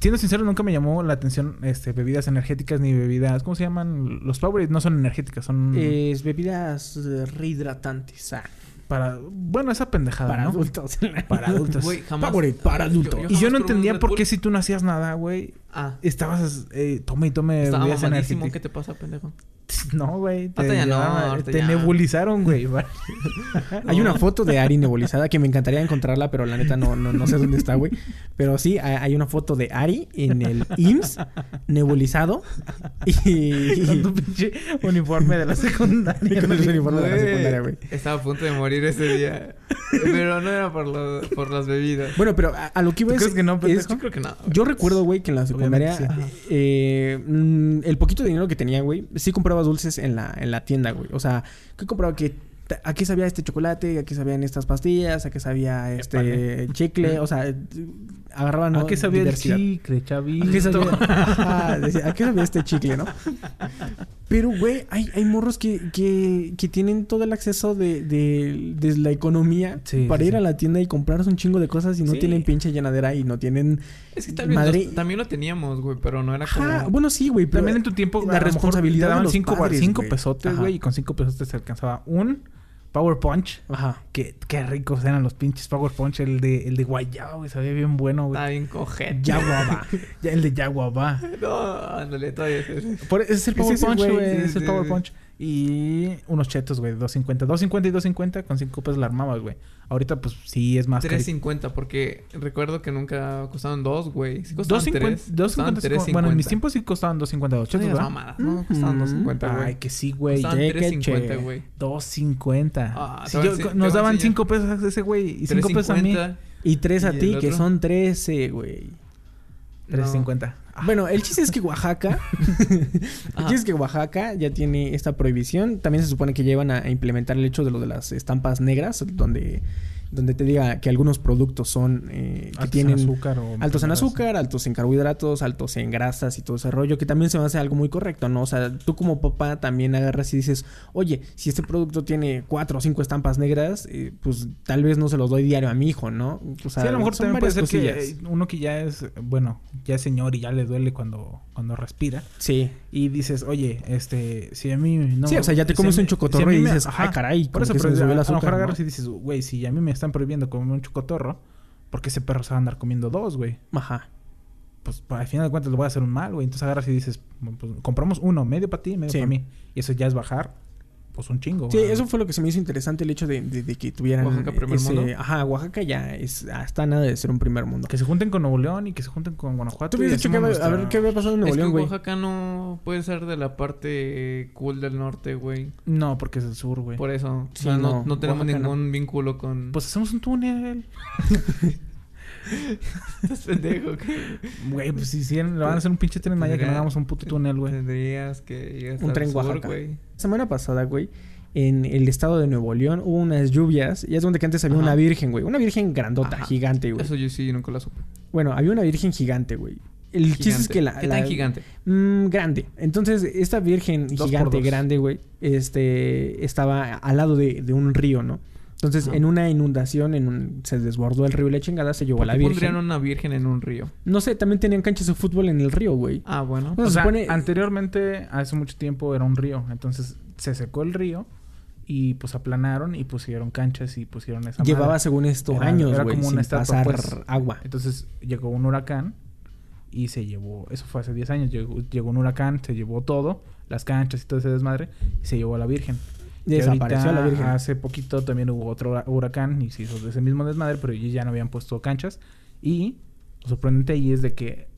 siendo sincero, nunca me llamó la atención este, bebidas energéticas ni bebidas. ¿Cómo se llaman? Los Powerade no son energéticas, son Es bebidas eh, rehidratantes. ah, para. Bueno, esa pendejada, para ¿no? adultos. Para adultos. [laughs] Güey, jamás. Powerade para adulto. y yo no entendía por qué si tú no hacías nada, güey. Ah. Estabas, eh, tome y tome Estaba mamadísimo. ¿Qué energéticas. te pasa, pendejo? [laughs] No, güey. Te, ya no, te ya. nebulizaron, güey. [laughs] Hay una foto de Ari nebulizada que me encantaría [laughs] encontrarla, pero la neta no, no, no sé dónde está, güey. Pero sí, hay una foto de Ari en el IMSS nebulizado y... Con tu pinche uniforme de la secundaria. Con el uniforme de la secundaria, güey. Estaba a punto de morir ese día. Pero no era por, lo- por las bebidas. Bueno, pero a, a lo que iba ¿Tú es, crees que no, es- pendejo? Yo creo que no. Yo recuerdo, güey, que en la secundaria, Eh, mm, el poquito de dinero que tenía, güey, sí compraba dulces en la, en la tienda, güey. O sea, ¿qué compraba? Que ¿A qué sabía este chocolate? ¿A qué sabían estas pastillas? ¿A qué sabía este chicle? O sea, eh, agarraban ¿A qué sabía el diversidad. chicle, chavito? ¿A qué sabía, Ajá, decía, ¿a qué sabía este chicle, no? Pero, güey, hay, hay morros que, que, que tienen todo el acceso de, de, de la economía Sí, para sí, ir a la tienda y comprarse un chingo de cosas y no Sí. tienen pinche llenadera y no tienen... Es que tal vez Madre- los- también lo teníamos, güey, pero no era como... Ajá, bueno, sí, güey, pero También en tu tiempo la responsabilidad te daban de los cinco, padres, cinco pesotes, güey, y con cinco pesotes se alcanzaba un Power Punch. Ajá. Que, qué ricos eran los pinches Power Punch. El de, el de guayaba, güey, sabía bien bueno, güey. Está bien cojete. Yaguaba. [laughs] Ya, el de Yaguabá. No, ándale, todavía es ese. Por- ese es el Power Punch, güey, es el Power. Punch. Y unos chetos, güey, 250. 250 y 250 con 5 pesos la armabas, güey. Ahorita, pues sí es más caro. 3.50, porque recuerdo que nunca costaban dos, güey. Sí costaban 250, tres. 250 costaban sí co- Bueno, en mis 3.50. tiempos sí costaban 250 los No chetos, ¿verdad? mamadas, no, costaban Ujú. 2.50, güey. Ay, que sí, güey. Costaban Che, que 3.50, che. güey. 250. Ah, a yo- te nos daban enseñar. 5 pesos a ese güey y 5 pesos a mí. 3.50. Y tres a ¿Y el ti, que son 13, güey. 350. Ah, Bueno, el chiste es que Oaxaca... [laughs] el chiste es que Oaxaca ya tiene esta prohibición. También se supone que llevan a, implementar el hecho de lo de las estampas negras, donde, donde te diga que algunos productos son... eh, que altos tienen... en azúcar o Altos en pendejadas. azúcar, altos en carbohidratos, altos en grasas y todo ese rollo, que también se me hace algo muy correcto, ¿no? O sea, tú como papá también agarras y dices, oye, si este producto tiene cuatro o cinco estampas negras, eh, pues tal vez no se los doy diario a mi hijo, ¿no? O sea, sí, a lo mejor también puede ser que cosillas. eh, uno que ya es, bueno, ya es señor y ya le duele cuando, cuando respira. Sí. Y dices, oye, este, si a mí no... Sí, o sea, ya te comes a un chocotorro si a y me- dices, ajá, "Ay, caray, Por eso, se me subió el a lo azúcar", mejor ¿no? agarras y dices, güey, si a mí me están prohibiendo comerme un chocotorro, ¿por qué ese perro se va a andar comiendo dos, güey? Ajá. Pues al final de cuentas le voy a hacer un mal, güey. Entonces agarras y dices, pues compramos uno, medio para ti, medio Sí. para mí. Y eso ya es bajar, pues un chingo. Sí, eso fue lo que se me hizo interesante, el hecho de, de- de que tuvieran... ¿Oaxaca primer ese- mundo? Ajá, Oaxaca ya es, está nada de ser un primer mundo. Que se junten con Nuevo León y que se junten con Guanajuato. Tú dicho que a ver qué había pasado en Nuevo Es León, güey. Oaxaca no puede ser de la parte cool del norte, güey. No, porque es el sur, güey. Por eso. Sí, o sea, no, no, no tenemos Oaxaca no. ningún vínculo con... Pues hacemos un túnel. [laughs] estás pendejo. Güey, pues si hicieran, le van a hacer un pinche tren Maya que no hagamos un puto túnel, güey. Tendrías que ir hasta Un tren sur, Oaxaca. güey. Semana pasada, güey, en el estado de Nuevo León hubo unas lluvias. Y es donde que antes había Ajá. una virgen, güey. Una virgen grandota, Ajá. gigante, güey. Eso yo sí nunca la supe. Bueno, había una virgen gigante, güey. El chiste es que la... ¿Qué la- tan gigante? Mm, grande. Entonces, esta virgen Dos gigante, grande, güey, este, estaba al lado de, de un río, ¿no? Entonces, Ajá. en una inundación, en un, se desbordó el río y la chingada, se llevó a ¿Por la virgen. pondrían una virgen en un río? No sé, también tenían canchas de fútbol en el río, güey. Ah, bueno. No, O se sea, supone- anteriormente, hace mucho tiempo, era un río. Entonces se secó el río y pues aplanaron y pusieron canchas y pusieron esa Llevaba, madre. según esto, Era- años, era güey, como sin una estatua, pasar pues. agua. Entonces llegó un huracán y se llevó, eso fue hace 10 años, llegó, llegó un huracán, se llevó todo, las canchas y todo ese desmadre, y se llevó a la Virgen. Desapareció ahorita, la virgen. Hace poquito también hubo otro hura- huracán y se hizo de ese mismo desmadre, pero ellos ya no habían puesto canchas. Y lo sorprendente ahí es de que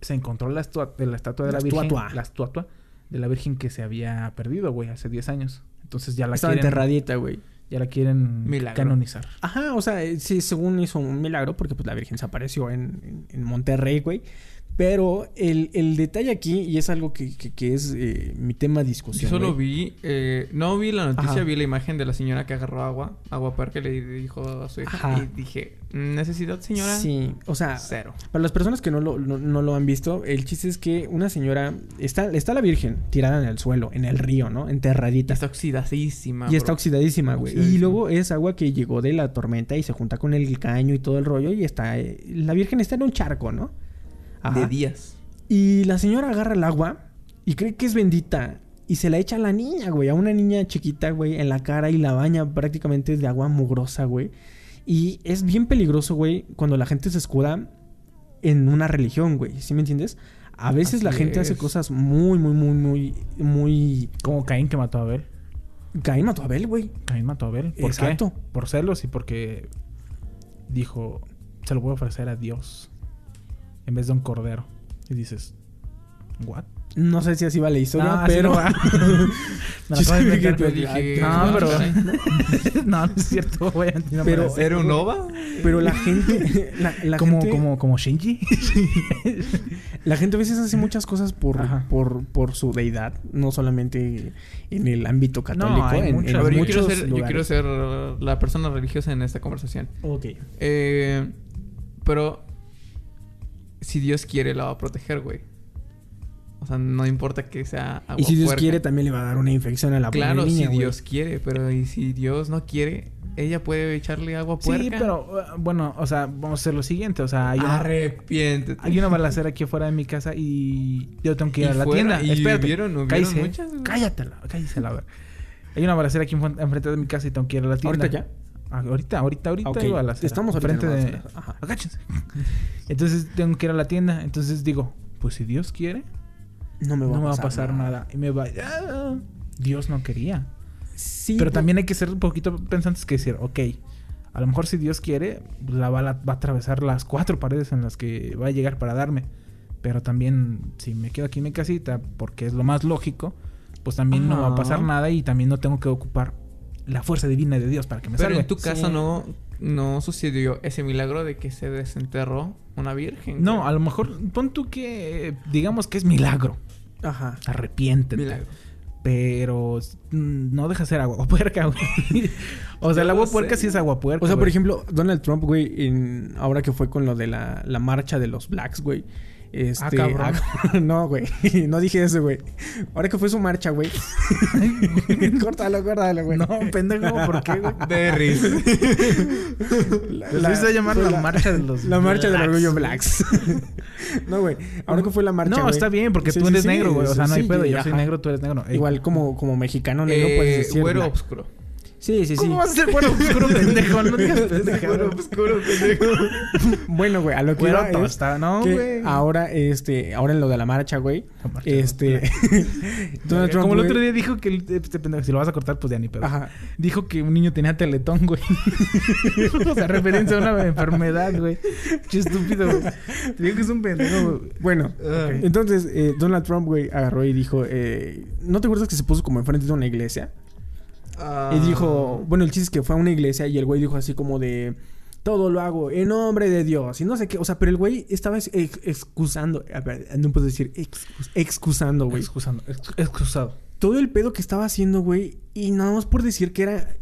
se encontró la, estua- de la estatua de la, La Virgen. estatua. La estatua de la Virgen que se había perdido, güey, hace 10 años. Entonces ya la Estaba quieren, enterradita, güey. ya la quieren Milagro. canonizar. Ajá, o sea, eh, sí, según hizo un milagro, porque pues la Virgen se apareció en, en, en Monterrey, güey. Pero el, el detalle aquí, y es algo que, que- que es eh, mi tema de discusión. Yo solo vi, eh, no vi la noticia, Ajá. vi la imagen de la señora que agarró agua, agua parque le dijo a su hija Ajá. y dije, necesidad señora, Sí, o sea, cero. para las personas que no lo, no, no lo han visto, el chiste es que una señora está, está la Virgen tirada en el suelo, en el río, ¿no? Enterradita. Está oxidadísima. Y está oxidadísima, güey. Y luego es agua que llegó de la tormenta y se junta con el caño y todo el rollo. Y está. eh, la Virgen está en un charco, ¿no? Ajá. de días. Y la señora agarra el agua y cree que es bendita. Y se la echa a la niña, güey. A una niña chiquita, güey, en la cara y la baña prácticamente de agua mugrosa, güey. Y es bien peligroso, güey, cuando la gente se escuda en una religión, güey. ¿Sí me entiendes? A veces Así la gente hace cosas muy, muy, muy, muy, muy... Como Caín que mató a Abel. Caín mató a Abel, güey. Caín mató a Abel. ¿Por Exacto. qué? Por celos y porque dijo, se lo voy a ofrecer a Dios en vez de un cordero. Y dices, ¿what? No sé si así va la historia, No, pero... no. [laughs] Me dije, No, no, pero... [laughs] no, no es cierto, güey. no Pero-. ¿Era un Nova? Pero la [laughs] gente... La, la como, gente, como, como Shinji. la gente a veces hace muchas cosas por, por, por su deidad. No solamente en el ámbito católico. hay en, muchas- en A ver, yo quiero, ser, yo quiero lugares. ser la persona religiosa en esta conversación. Ok. Eh, pero si Dios quiere, la va a proteger, güey. O sea, no importa que sea agua Y si Dios puerca. quiere, también le va a dar una infección a la pobre Claro, si güey. Dios quiere, pero y si Dios no quiere, ella puede echarle agua puerca. Sí, pero uh, bueno, o sea, vamos a hacer lo siguiente. O sea, hay una, Arrepiéntete. hay una balacera aquí afuera de mi casa y yo tengo que ir a la fuera, tienda. y Espérate. hubieron- hubieron cállese. muchas. Cállatela, cállisela, a ver. Hay una balacera aquí enfren- enfrente de mi casa y tengo que ir a la tienda. ¿Ahorita ya? Ah, Ahorita, ahorita, ahorita Ok, hay balacera. estamos en de... ajá. Agáchense. [laughs] Entonces tengo que ir a la tienda. Entonces digo, pues si Dios quiere, No me va, no me a, va a pasar nada. Y me va... ah, Dios no quería. Sí, Pero pues, también hay que ser un poquito pensantes que decir, ok, a lo mejor si Dios quiere, la bala va a atravesar las cuatro paredes en las que va a llegar para darme. Pero también, si me quedo aquí en mi casita, porque es lo más lógico, pues también no va a pasar Ajá. nada y también no tengo que ocupar la fuerza divina de Dios para que me Pero salve. en tu casa Sí. no, no sucedió ese milagro de que se desenterró una virgen. No, a lo mejor pon tú que digamos que es milagro. Ajá. Arrepiéntete. Milagro. Pero mm, no deja ser agua puerca, [laughs] güey. o sea, el agua puerca sí es agua puerca. O sea, por ejemplo, Donald Trump, güey, en, ahora que fue con lo de la, la marcha de los blacks, güey. Este, Ah, cabrón. ah, [laughs] no, güey. [laughs] No dije eso, güey. Ahora que fue su marcha, güey. [laughs] córtalo, córtalo, güey. No, pendejo, ¿por qué, güey? La, Les hice llamar la marcha de los La marcha del blacks, orgullo blacks. no, güey. Ahora que fue la marcha, No, güey. está bien, porque Sí, tú sí, eres sí, negro, güey. O sea, no hay sí, pedo. Yo soy negro, tú eres negro. Igual como, como mexicano negro puedes Eh, decir. güero black. Sí, sí, sí. ¿Cómo vas a ser güero [laughs] oscuro, pendejo? No digas pendejado. oscuro, pendejo. [laughs] Bueno, güey, a lo que iba es no, que ahora, este, ahora en lo de la marcha, güey. Este. [laughs] Donald Trump. Como el otro día dijo que el- este pendejo, si lo vas a cortar, pues ya ni pedo. Ajá. Dijo que un niño tenía teletón, güey. o sea, referencia a una enfermedad, güey. Qué estúpido, güey. Te digo que es un pendejo, güey. Bueno, Ok. entonces eh, Donald Trump, güey, agarró y dijo: eh, ¿No te acuerdas que se puso como enfrente de una iglesia? Y dijo: Bueno, el chiste es que fue a una iglesia y el güey dijo así como de. Todo lo hago en nombre de Dios. Y no sé qué. O sea, pero el güey estaba ex- ex- excusando. A ver, no puedo decir excus- excusando, güey. Excusando, ex- excusado. Todo el pedo que estaba haciendo, güey. Y nada más por decir que era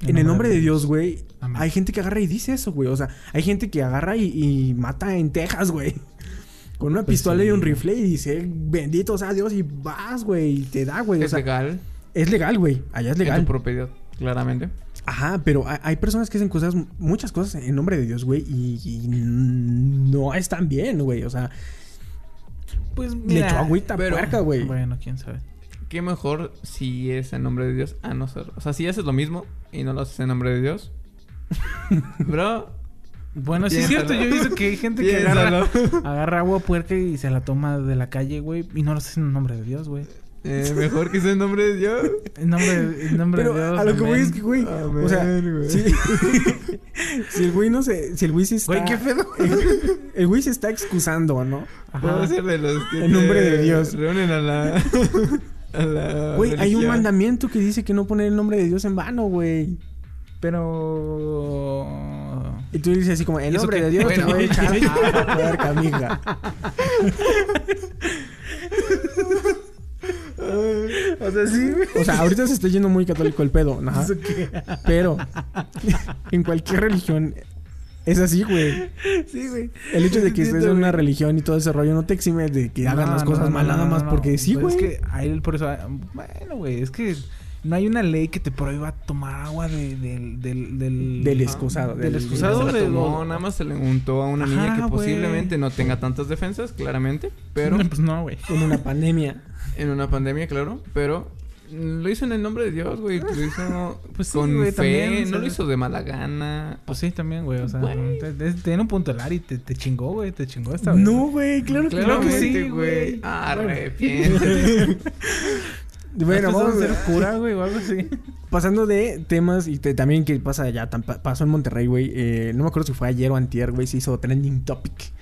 En en el nombre de Dios, güey. Hay gente que agarra y dice eso, güey. O sea, hay gente que agarra y, y mata en Texas, güey. [laughs] Con una Pues pistola sí. y un rifle y dice, bendito sea Dios, y vas, güey, y te da, güey. O Es sea, legal. Es legal, güey. Allá es En legal. tu propiedad, claramente. Ajá, pero hay, personas que hacen cosas, muchas cosas en nombre de Dios, güey, y, y no están bien, güey. O sea, Pues le echó agüita pero- puerca, güey. Bueno, quién sabe. Qué mejor si es en nombre de Dios a no ser. O sea, si haces lo mismo y no lo haces en nombre de Dios. [laughs] Bro, Bueno, sí es cierto. Yo he visto que hay gente que agarra, agarra agua puerca y se la toma de la calle, güey. Y no lo hace en nombre de Dios, güey. Eh, mejor que sea en nombre de Dios. En nombre, en nombre Pero de Dios. a lo que voy es que, güey, o sea, güey. si, [laughs] si el güey no se, si el güey se está, Güey, qué pedo. [laughs] el güey se está excusando, ¿no? Puedo Ajá. ser de los que. En nombre de Dios. Reúnen a la. [laughs] a la. Güey, hay un mandamiento que dice que no poner el nombre de Dios en vano, güey. Pero. Y tú dices así como, en ¿Y eso nombre de Dios Bueno. te voy a echar a puerca, mija. O sea, sí, güey. O sea, ahorita se está yendo muy católico el pedo, ajá. Pero en cualquier religión es así, güey. Sí, güey. El hecho de que estés en una religión y todo ese rollo no te exime de que hagan No, las no, cosas no, mal no, nada no, más no. porque sí, güey. Es que a él por eso... Bueno, güey, es que no hay una ley que te prohíba tomar agua de, del... Del, del, Del excusado, Del del- excusado de... tomó, nada más se le untó a una Ajá, niña que posiblemente no tenga tantas defensas, claramente, pero [laughs] Pues no, güey. En una pandemia. En una pandemia, claro, pero lo hizo en el nombre de Dios, güey, lo hizo [laughs] Pues sí, con güey, fe, también, no ¿sabes? lo hizo de mala gana. Pues sí, también, güey. O sea, Güey. te- un punto el Ari. Te, te chingó, güey. Te chingó esta vez. No, güey, claro, Claro que sí, güey. Arrepiéntete. [laughs] Bueno, vamos a ser cura, güey, o algo así. Pasando de temas y te- también que pasa allá, tam- pasó en Monterrey, güey. eh, no me acuerdo si fue ayer o antier, güey, se hizo trending topic.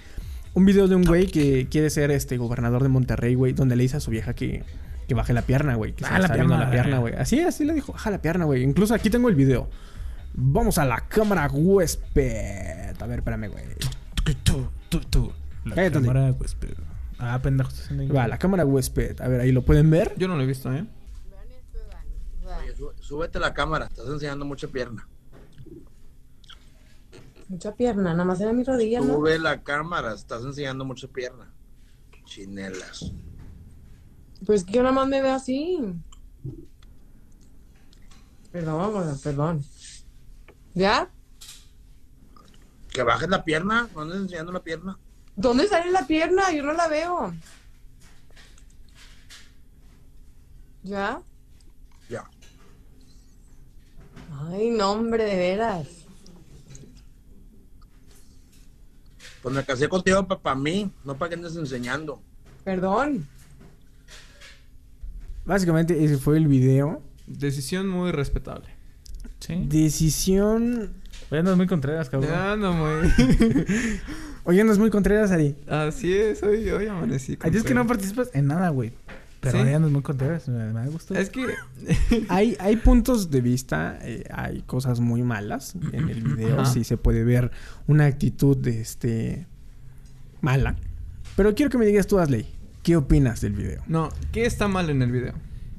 Un video de un güey que quiere ser este gobernador de Monterrey, güey, donde le dice a su vieja que, que baje la pierna, güey. Que se Ah, le la está pierna, la pierna, güey. Así, así le dijo, baja la pierna, güey. Incluso aquí tengo el video. Vamos a la cámara huésped. A ver, espérame, güey. Tú, tú, tú. La Cállate, cámara, pero... Ah, pendejo. Va, la cámara huésped. A ver, ahí lo pueden ver. Yo no lo he visto, ¿eh? Oye, sú- súbete la cámara, estás enseñando mucha pierna. Mucha pierna, nada más era mi rodilla, ¿no? Sube la cámara, estás enseñando mucha pierna. Chinelas. Pues que yo nada más me veo así. Perdón, güey, perdón. ¿Ya? Que bajes la pierna, no andes enseñando la pierna. ¿Dónde sale la pierna? Yo no la veo. ¿Ya? Ya. Ay, no, hombre, de veras. Pues me casé contigo para mí, no para que andes enseñando. Perdón. Básicamente ese fue el video. Decisión muy respetable. Sí. Decisión... Oye, andas muy contreras, cabrón. Ya no, muy. [laughs] Oye, no es muy contreras, Ari. Así es, hoy, hoy amanecí. Ay, es que no participas en nada, güey. Pero Sí. ya andas muy contreras. Me, me gusta. Es que. [laughs] Hay, hay puntos de vista, eh, hay cosas muy malas en el video. Ajá. Sí se puede ver una actitud de este mala. Pero quiero que me digas tú, Asley, ¿qué opinas del video? No, ¿qué está mal en el video?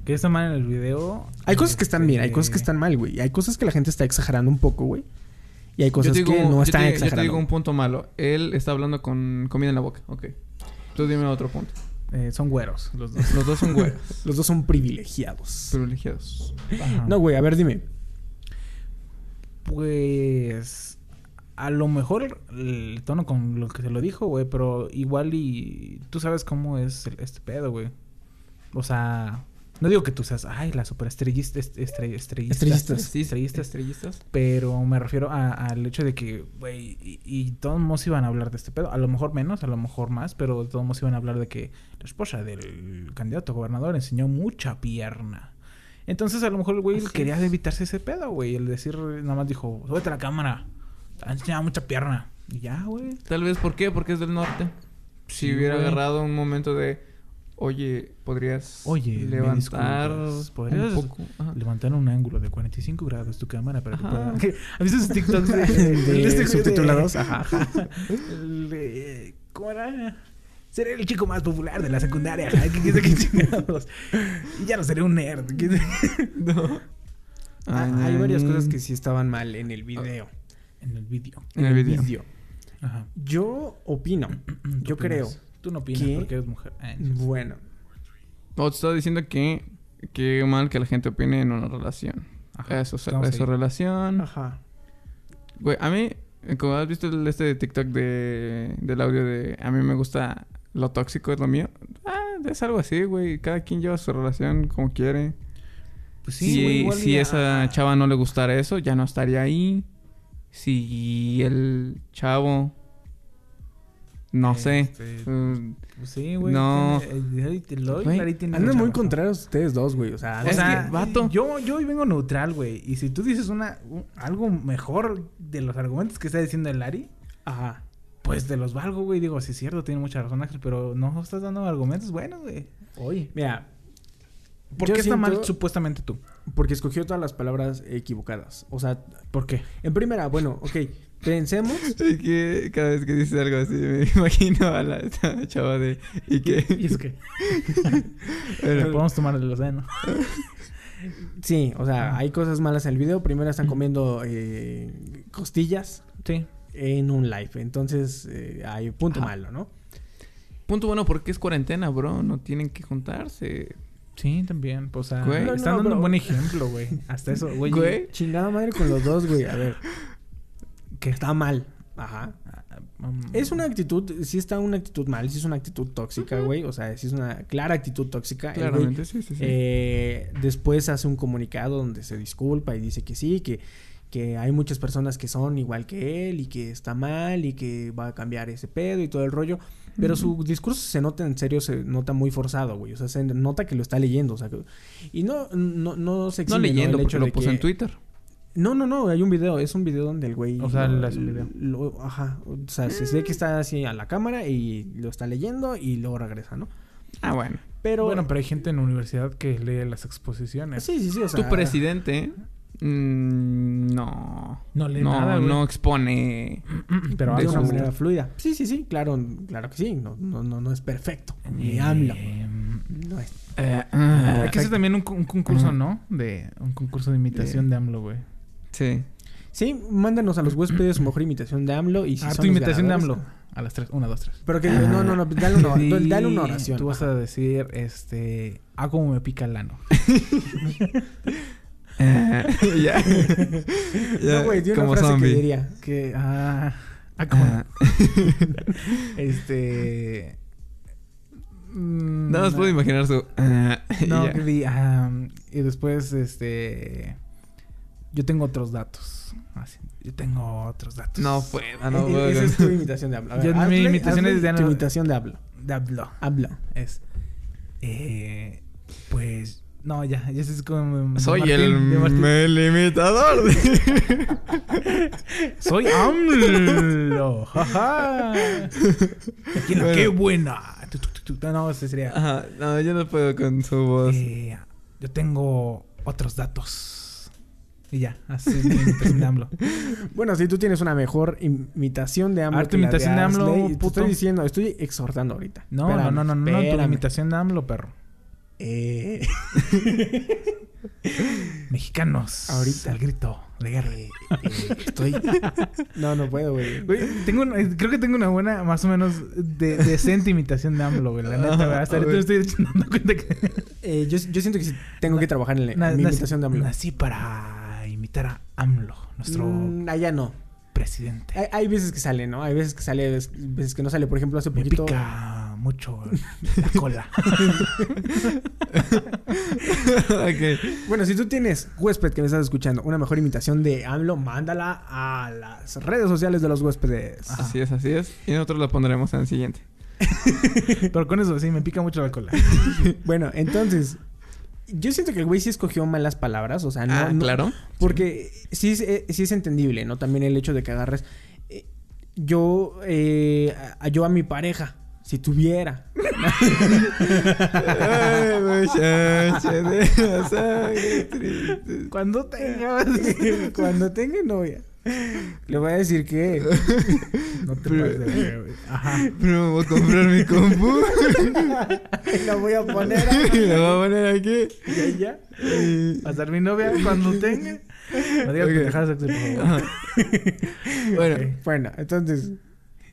Que está mal en el video. Hay cosas que están bien, hay este, cosas que están mal, güey. Hay cosas que la gente está exagerando un poco, güey. Y hay cosas que no yo están te- Yo te exagerando. digo un punto malo. Él está hablando con comida en la boca. Ok. Tú dime otro punto. Eh, son güeros los dos. Los dos son güeros. [laughs] Los dos son privilegiados. privilegiados. Ajá. No, güey, a ver, dime. Pues a lo mejor el tono con lo que se lo dijo, güey, pero igual y tú sabes cómo es el- este pedo, güey. O sea, no digo que tú seas, ay, la superestrellista, est- estre- estrellista, Estrellistas. [laughs] Sí, estrellistas, estrellistas. pero me refiero a- al hecho de que, güey, y, y todos modos iban a hablar de este pedo, a lo mejor menos, a lo mejor más, pero todos modos iban a hablar de que la esposa del candidato a gobernador enseñó mucha pierna. Entonces a lo mejor el güey quería evitarse ese pedo, güey. El decir, nada más dijo, súbete a la cámara. Ha enseñado mucha pierna. Y ya, güey. Tal vez, ¿por qué? Porque es del norte. Si Sí, hubiera agarrado un momento de... Oye, ¿podrías Oye, levantar disculpas, ¿podrías un poco? Levantar un ángulo de 45 grados tu cámara para que Ajá. pueda... ¿Has visto esos TikToks de, [laughs] De este güey subtitulados? Ajá, ajá. [laughs] El de- ¿Cómo era? Seré el chico más popular de la secundaria. ¿Qué qué- qué chingados? Y ya no seré un nerd. ¿qué- No. Ah, hay varias cosas que sí estaban mal en el video. En el vídeo. En el video. Ajá. Yo opino, ¿Tú yo opinas? creo. Tú no opinas que- porque eres mujer. Ah, Bueno, No, te estaba diciendo que... Qué mal que la gente opine en una relación. Ajá, Eso, es estamos eso ahí. relación. ajá. Güey, a mí... Como has visto el, este de TikTok de, del audio de... A mí me gusta lo tóxico, es lo mío. Ah, es algo así, güey. Cada quien lleva su relación como quiere. Pues si güey, igual si ya- esa chava no le gustara eso, ya no estaría ahí. Si el chavo... No sé. Este, mm, sí, güey. No. eh, Andan muy contrarios ustedes dos, güey. O sea, O Es sea, que, vato. Yo, yo hoy vengo neutral, güey. Y si tú dices una, un- algo mejor de los argumentos que está diciendo el Ari, ajá. pues te los valgo, güey. Digo, sí es cierto, tiene mucha razón, Ángel, pero no estás dando argumentos buenos, güey. Oye. Mira, ¿Por Yo qué está mal supuestamente tú? porque escogió todas las palabras equivocadas. O sea, ¿Por qué? en primera, bueno, ok, pensemos. Es que cada vez que dices algo así me [laughs] imagino a la chava de... ¿Y qué? [laughs] ¿Y eso qué? [laughs] Bueno, Podemos tomar el océano. Sí, o sea, hay cosas malas en el video. Primero están comiendo eh, costillas Sí. en un live. Entonces, eh, hay punto Ajá. malo, ¿no? Punto bueno porque es cuarentena, bro. No tienen que juntarse. Sí, también. Pues, o sea. No, están no, dando un pero- buen ejemplo, güey. Hasta eso, güey. Güey. Chingada madre con los dos, güey. A ver, Que está mal. Ajá. Es una actitud, sí está una actitud mal, sí es una actitud tóxica, güey. O sea, sí es una clara actitud tóxica. El güey, Claramente, sí, sí, sí. eh, después hace un comunicado donde se disculpa y dice que sí, que, que hay muchas personas que son igual que él y que está mal y que va a cambiar ese pedo y todo el rollo. Pero su discurso se nota en serio, se nota muy forzado, güey. O sea, se nota que lo está leyendo. O sea, que- y no, no, no se no exime, leyendo El porque hecho lo puso en Twitter. No, no, no, hay un video, es un video donde el güey... O sea, lo- le hace un video. lo- ajá, o sea, se ve que está así a la cámara y lo está leyendo y luego regresa, ¿no? Ah, bueno. Pero... Bueno, pero hay gente en la universidad que lee las exposiciones. Sí, sí, sí, o sea... Tu presidente... mm, no. No lee no, nada, güey. no expone... [clears throat] Pero de de una su- manera fluida. Sí, sí, sí, claro, claro que sí, no, no, no, no es perfecto. Ni Eh, AMLO. No es... Eh, Hay que hacer también un, un concurso, ¿no? De un concurso de imitación de AMLO, güey. Sí. Sí, mándanos a los huéspedes su mejor imitación de AMLO y si Ah, son tu los imitación de AMLO. A las tres. Una, dos, tres. Pero que no, no, no, dale una, [laughs] Di- dale una oración. Tú vas a decir, este... Ah, como me pica el ano. [laughs] Eh, [laughs] ya. No, güey, di una frase zombie. que diría. Que... Ah... Ah, como... Ah. este... mm, Nada más puedo imaginar su... ah, No, que di, y después, este... Yo tengo otros datos. Así, yo tengo otros datos. No puedo, no E- puedo. Esa es tu imitación de AMLO. A ver, Yo- mi imitación hazle es de Tu imitación de AMLO. De hablo. AMLO. Es... Eh, pues... No, ya. Ya es como... de Soy Martín, el de Martín. el imitador. [laughs] Soy AMLO. Jaja. Bueno. Qué buena. Tu, tu, tu, tu. No, ese sería... Ajá, no, yo no puedo con su voz. Eh, yo tengo otros datos. Y ya, así es mi imitación de AMLO. Bueno, si tú tienes una mejor imitación de AMLO. Imitación de AMLO, te estoy diciendo, estoy exhortando ahorita. No, Espérame, no, no, no, no, tu imitación de AMLO, perro. Eh, [laughs] [laughs] Mexicanos. Ahorita. Al grito de guerra. eh, estoy. [laughs] No, no puedo, güey. Güey, tengo una- creo que tengo una buena, más o menos, de, decente imitación de AMLO, güey. La neta, güey. Hasta ahorita estoy dando cuenta que... Eh, yo, yo siento que sí tengo que trabajar en, la- Na- mi imitación de AMLO. Nací para imitar a AMLO, nuestro Mm, allá no. presidente. Hay, hay veces que sale, ¿no? Hay veces que sale, veces que no sale. Por ejemplo, hace Me poquito. pica mucho la cola. [laughs] ok. Bueno, si tú tienes, huésped que me estás escuchando, una mejor imitación de AMLO, mándala a las redes sociales de los huéspedes. Así es, así es. Y nosotros lo pondremos en el siguiente. [laughs] Pero con eso, sí, me pica mucho la cola. Bueno, entonces. Yo siento que el güey sí escogió malas palabras, o sea, no. ah, no- claro. Porque sí es, eh, sí es entendible, ¿no? También el hecho de que agarres. eh, yo, eh, a, yo a mi pareja, si tuviera. [laughs] [laughs] Cuando tenga. [laughs] cuando tenga novia. Le voy a decir que. No te Pero- pases de verga, güey. Ajá. Pero voy a comprar mi compu. [laughs] la voy a poner y [laughs] la voy a poner aquí. ahí ya. Va a ser mi novia cuando tenga. No digas Ok. pendejadas, por favor. Ajá. Bueno, Bueno, entonces.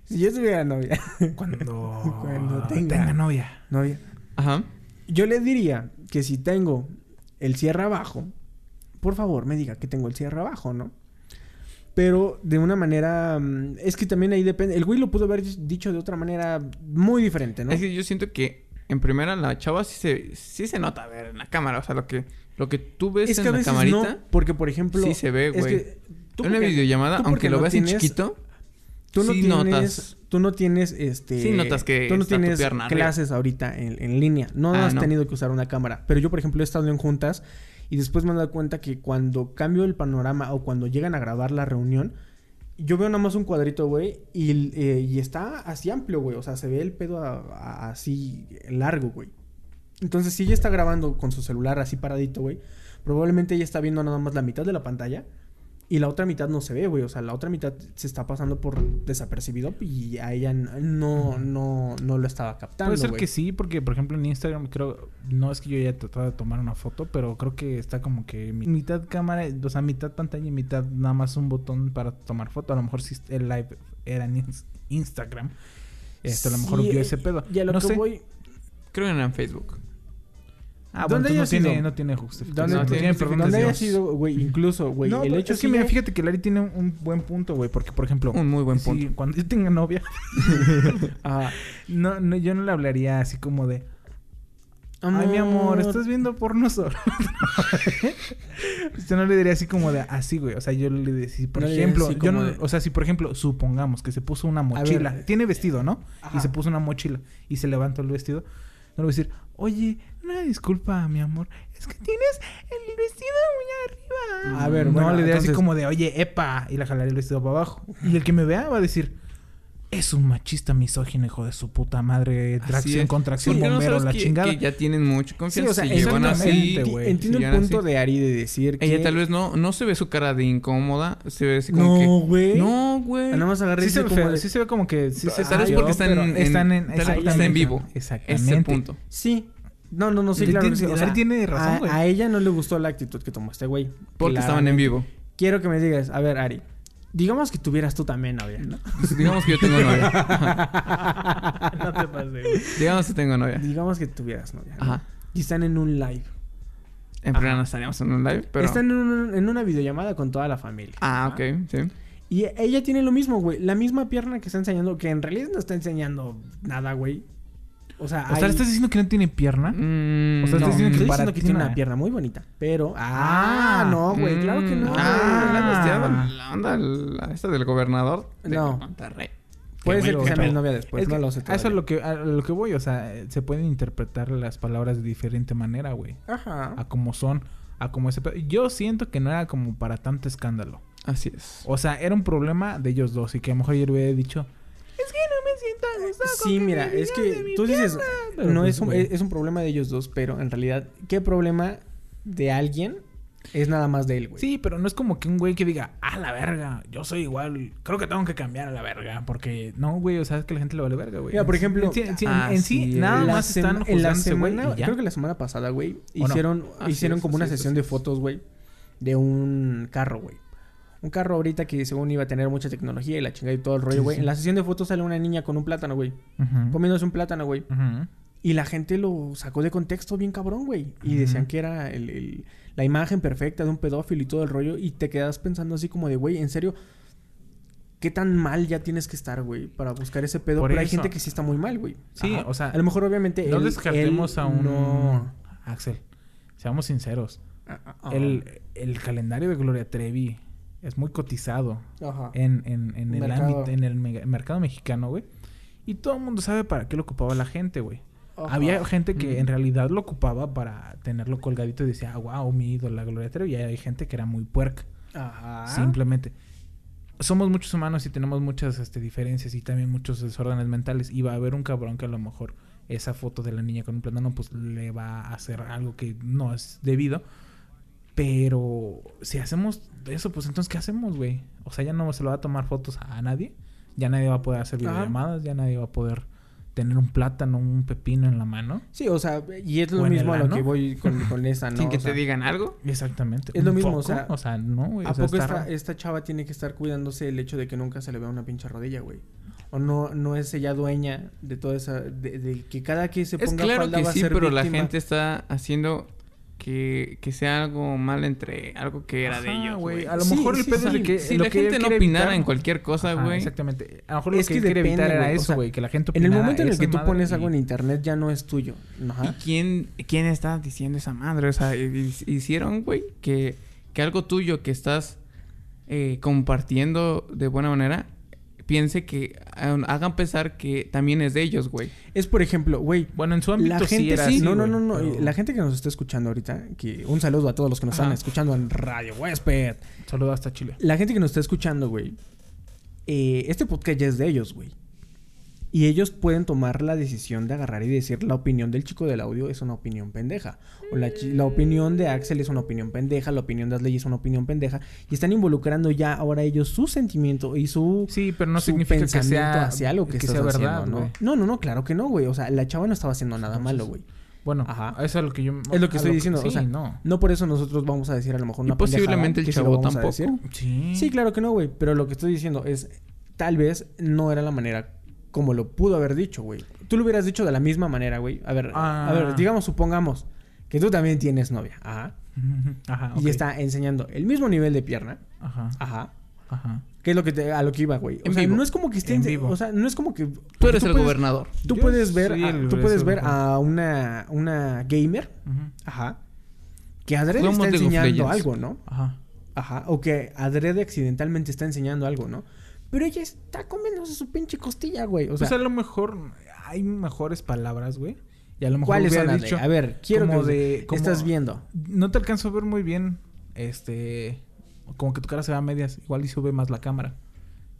Si yo tuviera novia. Cuando, [laughs] Cuando tenga. tenga. novia. Novia. ajá. Yo le diría que si tengo el cierre abajo, por favor me diga que tengo el cierre abajo, ¿no? Pero de una manera... mm, Es que también ahí depende... El güey lo pudo haber dicho de otra manera muy diferente, ¿no? Es que yo siento que en primera la chava sí se, sí se nota a ver en la cámara. O sea, lo que, lo que tú ves Es en que a la veces camarita no, porque por ejemplo... sí se ve, es güey. que tú En una videollamada, aunque lo no veas en chiquito, Tú no sí tienes... notas. Tú no tienes, este... Sí notas que Tú no está tu tienes arriba. clases ahorita en, en línea. No Ah, has no. tenido que usar una cámara. Pero yo, por ejemplo, he estado en juntas y después me he dado cuenta que cuando cambio el panorama o cuando llegan a grabar la reunión, yo veo nada más un cuadrito, güey, y, eh, y está así amplio, güey. O sea, se ve el pedo así largo, güey. Entonces, si ella está grabando con su celular así paradito, güey, probablemente ella está viendo nada más la mitad de la pantalla Y la otra mitad no se ve, güey. O sea, la otra mitad se está pasando por desapercibido y a ella no, no, no lo estaba captando. Puede ser güey. que sí, porque por ejemplo en Instagram creo, no es que yo haya tratado de tomar una foto, pero creo que está como que mi- mitad cámara, o sea, mitad pantalla y mitad nada más un botón para tomar foto. A lo mejor si el live era en ins- Instagram, esto a lo mejor Sí, vio ese pedo. Y a lo no que sé. voy. Creo que era en Facebook. Ah, bueno, ¿Dónde entonces haya no tiene, no tiene justificación. ¿Dónde, No, tiene tiene perdón de ¿Dónde haya sido, güey? Incluso, güey. No, el hecho es que mira, fíjate que Larry tiene un buen punto, güey, porque por ejemplo, Un muy buen punto. cuando yo tenga novia, [laughs] [laughs] Ah, no, no, yo no le hablaría así como de, Ay, mi amor, estás viendo porno solo. [laughs] Usted no le diría así como de así, güey. O sea, yo le diría, si por No ejemplo, yo no- de- o sea, si por ejemplo, supongamos que se puso una mochila, eh, tiene vestido, ¿no? Ajá. Y se puso una mochila y se levantó el vestido, no le voy a decir, oye, una disculpa, mi amor, es que tienes el vestido muy arriba. A ver, no, bueno, le diría así como de, oye, epa, y le jalaría el vestido para abajo. Y el que me vea va a decir, es un machista misógino, hijo de su puta madre, tracción, contracción, no bombero, sabes la que- chingada. que ya tienen mucha confianza. Sí, o sea, se llevan así. Entiendo el punto así. de Ari de decir que... Ella tal vez no, no se ve su cara de incómoda. Se ve así como que... No, güey. No, güey. Nada más agarré Sí se, dice ve como feo, de- sí se ve como que sí se Tal vez porque están en- están en, está en exactamente, vivo. Exactamente. Ese punto. Sí. No, no, no, sí, claro. tiene- sí, o Ari sea, tiene razón, a, güey. a ella no le gustó la actitud que tomó este güey. Porque estaban en vivo. Quiero que me digas, a ver, Ari. Digamos que tuvieras tú también novia, ¿no? Pues digamos que yo tengo novia. [laughs] no te pases, güey. digamos que tengo novia. Digamos que tuvieras novia. ¿no? Ajá. Y están en un live. En realidad no estaríamos en un live, pero... Están en, un- en una videollamada con toda la familia. Ah, ok. Sí. Y ella tiene lo mismo, güey. La misma pierna que está enseñando, que en realidad no está enseñando nada, güey. O sea, O sea, hay- ¿le estás diciendo que no tiene pierna? Mm, O sea, no, estás diciendo que estoy para diciendo que ti tiene una pierna muy bonita. Pero. Ah, Ah, no, güey. Claro que no. Ah, la andas tirando la onda la- esta del gobernador de No. Monterrey. Puede ser que sea mi novia después. es no que lo sé. a eso es lo que, a lo que voy. O sea, se pueden interpretar las palabras de diferente manera, güey. Ajá. A como son, a como ese... Yo siento que no era como para tanto escándalo. Así es. O sea, era un problema de ellos dos. Y que a lo mejor yo le hubiera dicho... Es que no me siento a gusto con Sí, que mira, es que tú dices, pierna". Pero no pues, es un, güey. es un problema de ellos dos, pero en realidad, ¿qué problema de alguien es nada más de él, güey? Sí, pero no es como que un güey que diga, ah, la verga, yo soy igual, creo que tengo que cambiar a la verga. Porque no, güey, o sea, es que la gente le vale verga, güey. Mira, por ejemplo, en sí, ah, en sí, sí, nada La más están en la güey semana, y ya. creo que la semana pasada, güey, hicieron, Así hicieron es, como una es, sesión de fotos, güey, de un carro, güey. Un carro ahorita que según iba a tener mucha tecnología y la chingada y todo el rollo, güey. sí. En la sesión de fotos sale una niña con un plátano, güey. Ujú. Comiéndose un plátano, güey. Y la gente lo sacó de contexto bien cabrón, güey. Y decían que era el- el- la imagen perfecta de un pedófilo y todo el rollo. Y te quedas pensando así como de, güey, en serio, ¿qué tan mal ya tienes que estar, güey? Para buscar ese pedo. Por Pero hay gente que sí está muy mal, güey. Sí, Ajá. o sea, A lo mejor, obviamente. No él- descartemos él a un... No. Axel, seamos sinceros. Ah, ah, El, el calendario de Gloria Trevi es muy cotizado Ajá. en, en, en el Mercado. ámbito, en el mercado mexicano, güey. Y todo el mundo sabe para qué lo ocupaba la gente, güey. Ajá. Había gente que Mm. en realidad lo ocupaba para tenerlo colgadito y decía, ah, wow, mi ídola Gloria Trevi. Y hay gente que era muy puerca, Ajá. simplemente. Somos muchos humanos y tenemos muchas este, diferencias y también muchos desórdenes mentales. Y va a haber un cabrón que a lo mejor esa foto de la niña con un plátano pues le va a hacer algo que no es debido. Pero si hacemos eso, pues entonces ¿qué hacemos, güey? O sea, ya no se lo va a tomar fotos a nadie. Ya nadie va a poder hacer Ajá. videollamadas. Ya nadie va a poder tener un plátano, un pepino en la mano. Sí, o sea, y es lo ¿O en mismo a lo que voy con, con [laughs] esa, ¿no? Sin que O sea, te digan algo. Exactamente. Es lo ¿Un mismo, o sea, O sea, no, güey. ¿A o sea, poco esta, esta chava tiene que estar cuidándose el hecho de que nunca se le vea una pinche rodilla, güey? O no, no es ella dueña de toda esa... De, de que cada que se Es ponga claro falda que va a sí, ser pero la gente está haciendo que, que sea algo mal entre algo que era de ellos, güey. A lo Sí, mejor el sí, pedo sí. es que Si lo la que gente no opinara evitar- en cualquier cosa, güey. exactamente. A lo mejor lo Es que, que él quiere evitar depende, era güey. O eso, sea, güey. Que la gente En el momento en el que tú pones y- algo en internet ya no es tuyo. ¿Y Ajá. quién, quién está diciendo esa madre? O sea, hi- hicieron, güey, que, que algo tuyo que estás eh, compartiendo de buena manera, piense que eh, hagan pensar que también es de ellos, güey. Es por ejemplo, güey... Bueno, en su ámbito La sí gente era sí, así, no, no, no, no, pero- la gente que nos está escuchando ahorita, que un saludo a todos los que nos Ajá. están escuchando en Radio Huésped. Saludos hasta Chile. La gente que nos está escuchando, güey, eh, este podcast ya es de ellos, güey. Y ellos pueden tomar la decisión de agarrar y decir la opinión del chico del audio es una opinión pendeja. O la, la opinión de Axel es una opinión pendeja, la opinión de Asley es una opinión pendeja. Y están involucrando ya ahora ellos su sentimiento y su, Sí, pero no su significa que sea, hacia lo que, que estás sea haciendo, verdad, ¿no? No, no, no, claro que no, güey. O sea, la chava no estaba haciendo nada malo, güey. Bueno, Ajá. eso es lo que yo... Es lo que estoy diciendo. Sí, o sea, no. no por eso nosotros vamos a decir a lo mejor Y una posiblemente el que chavo tampoco. Sí. Sí, claro que no, güey. Pero lo que estoy diciendo es, tal vez no era la manera como lo pudo haber dicho, güey. Tú lo hubieras dicho de la misma manera, güey. A ver, Ah. a ver, digamos, supongamos que tú también tienes novia. Ajá. [laughs] Ajá, Y ok. está enseñando el mismo nivel de pierna. Ajá, Ajá. ajá. ¿Qué es lo que te, a lo que iba, güey? O En sea, vivo. no es como que esté En vivo. O sea, no es como que Tú eres el puedes- gobernador. Tú Yo puedes ver, a, tú puedes ver a una, una gamer, Ujú, ajá, que adrede está enseñando algo, ¿no? Ajá. Ajá, o que adrede accidentalmente está enseñando algo, ¿no? Pero ella está comiéndose su pinche costilla, güey. O sea, pues a lo mejor hay mejores palabras, güey. Y a lo mejor dicho... A ver, quiero como que de- como- estás viendo. No te alcanzo a ver muy bien, este... Como que tu cara se ve a medias. Igual y sube más la cámara.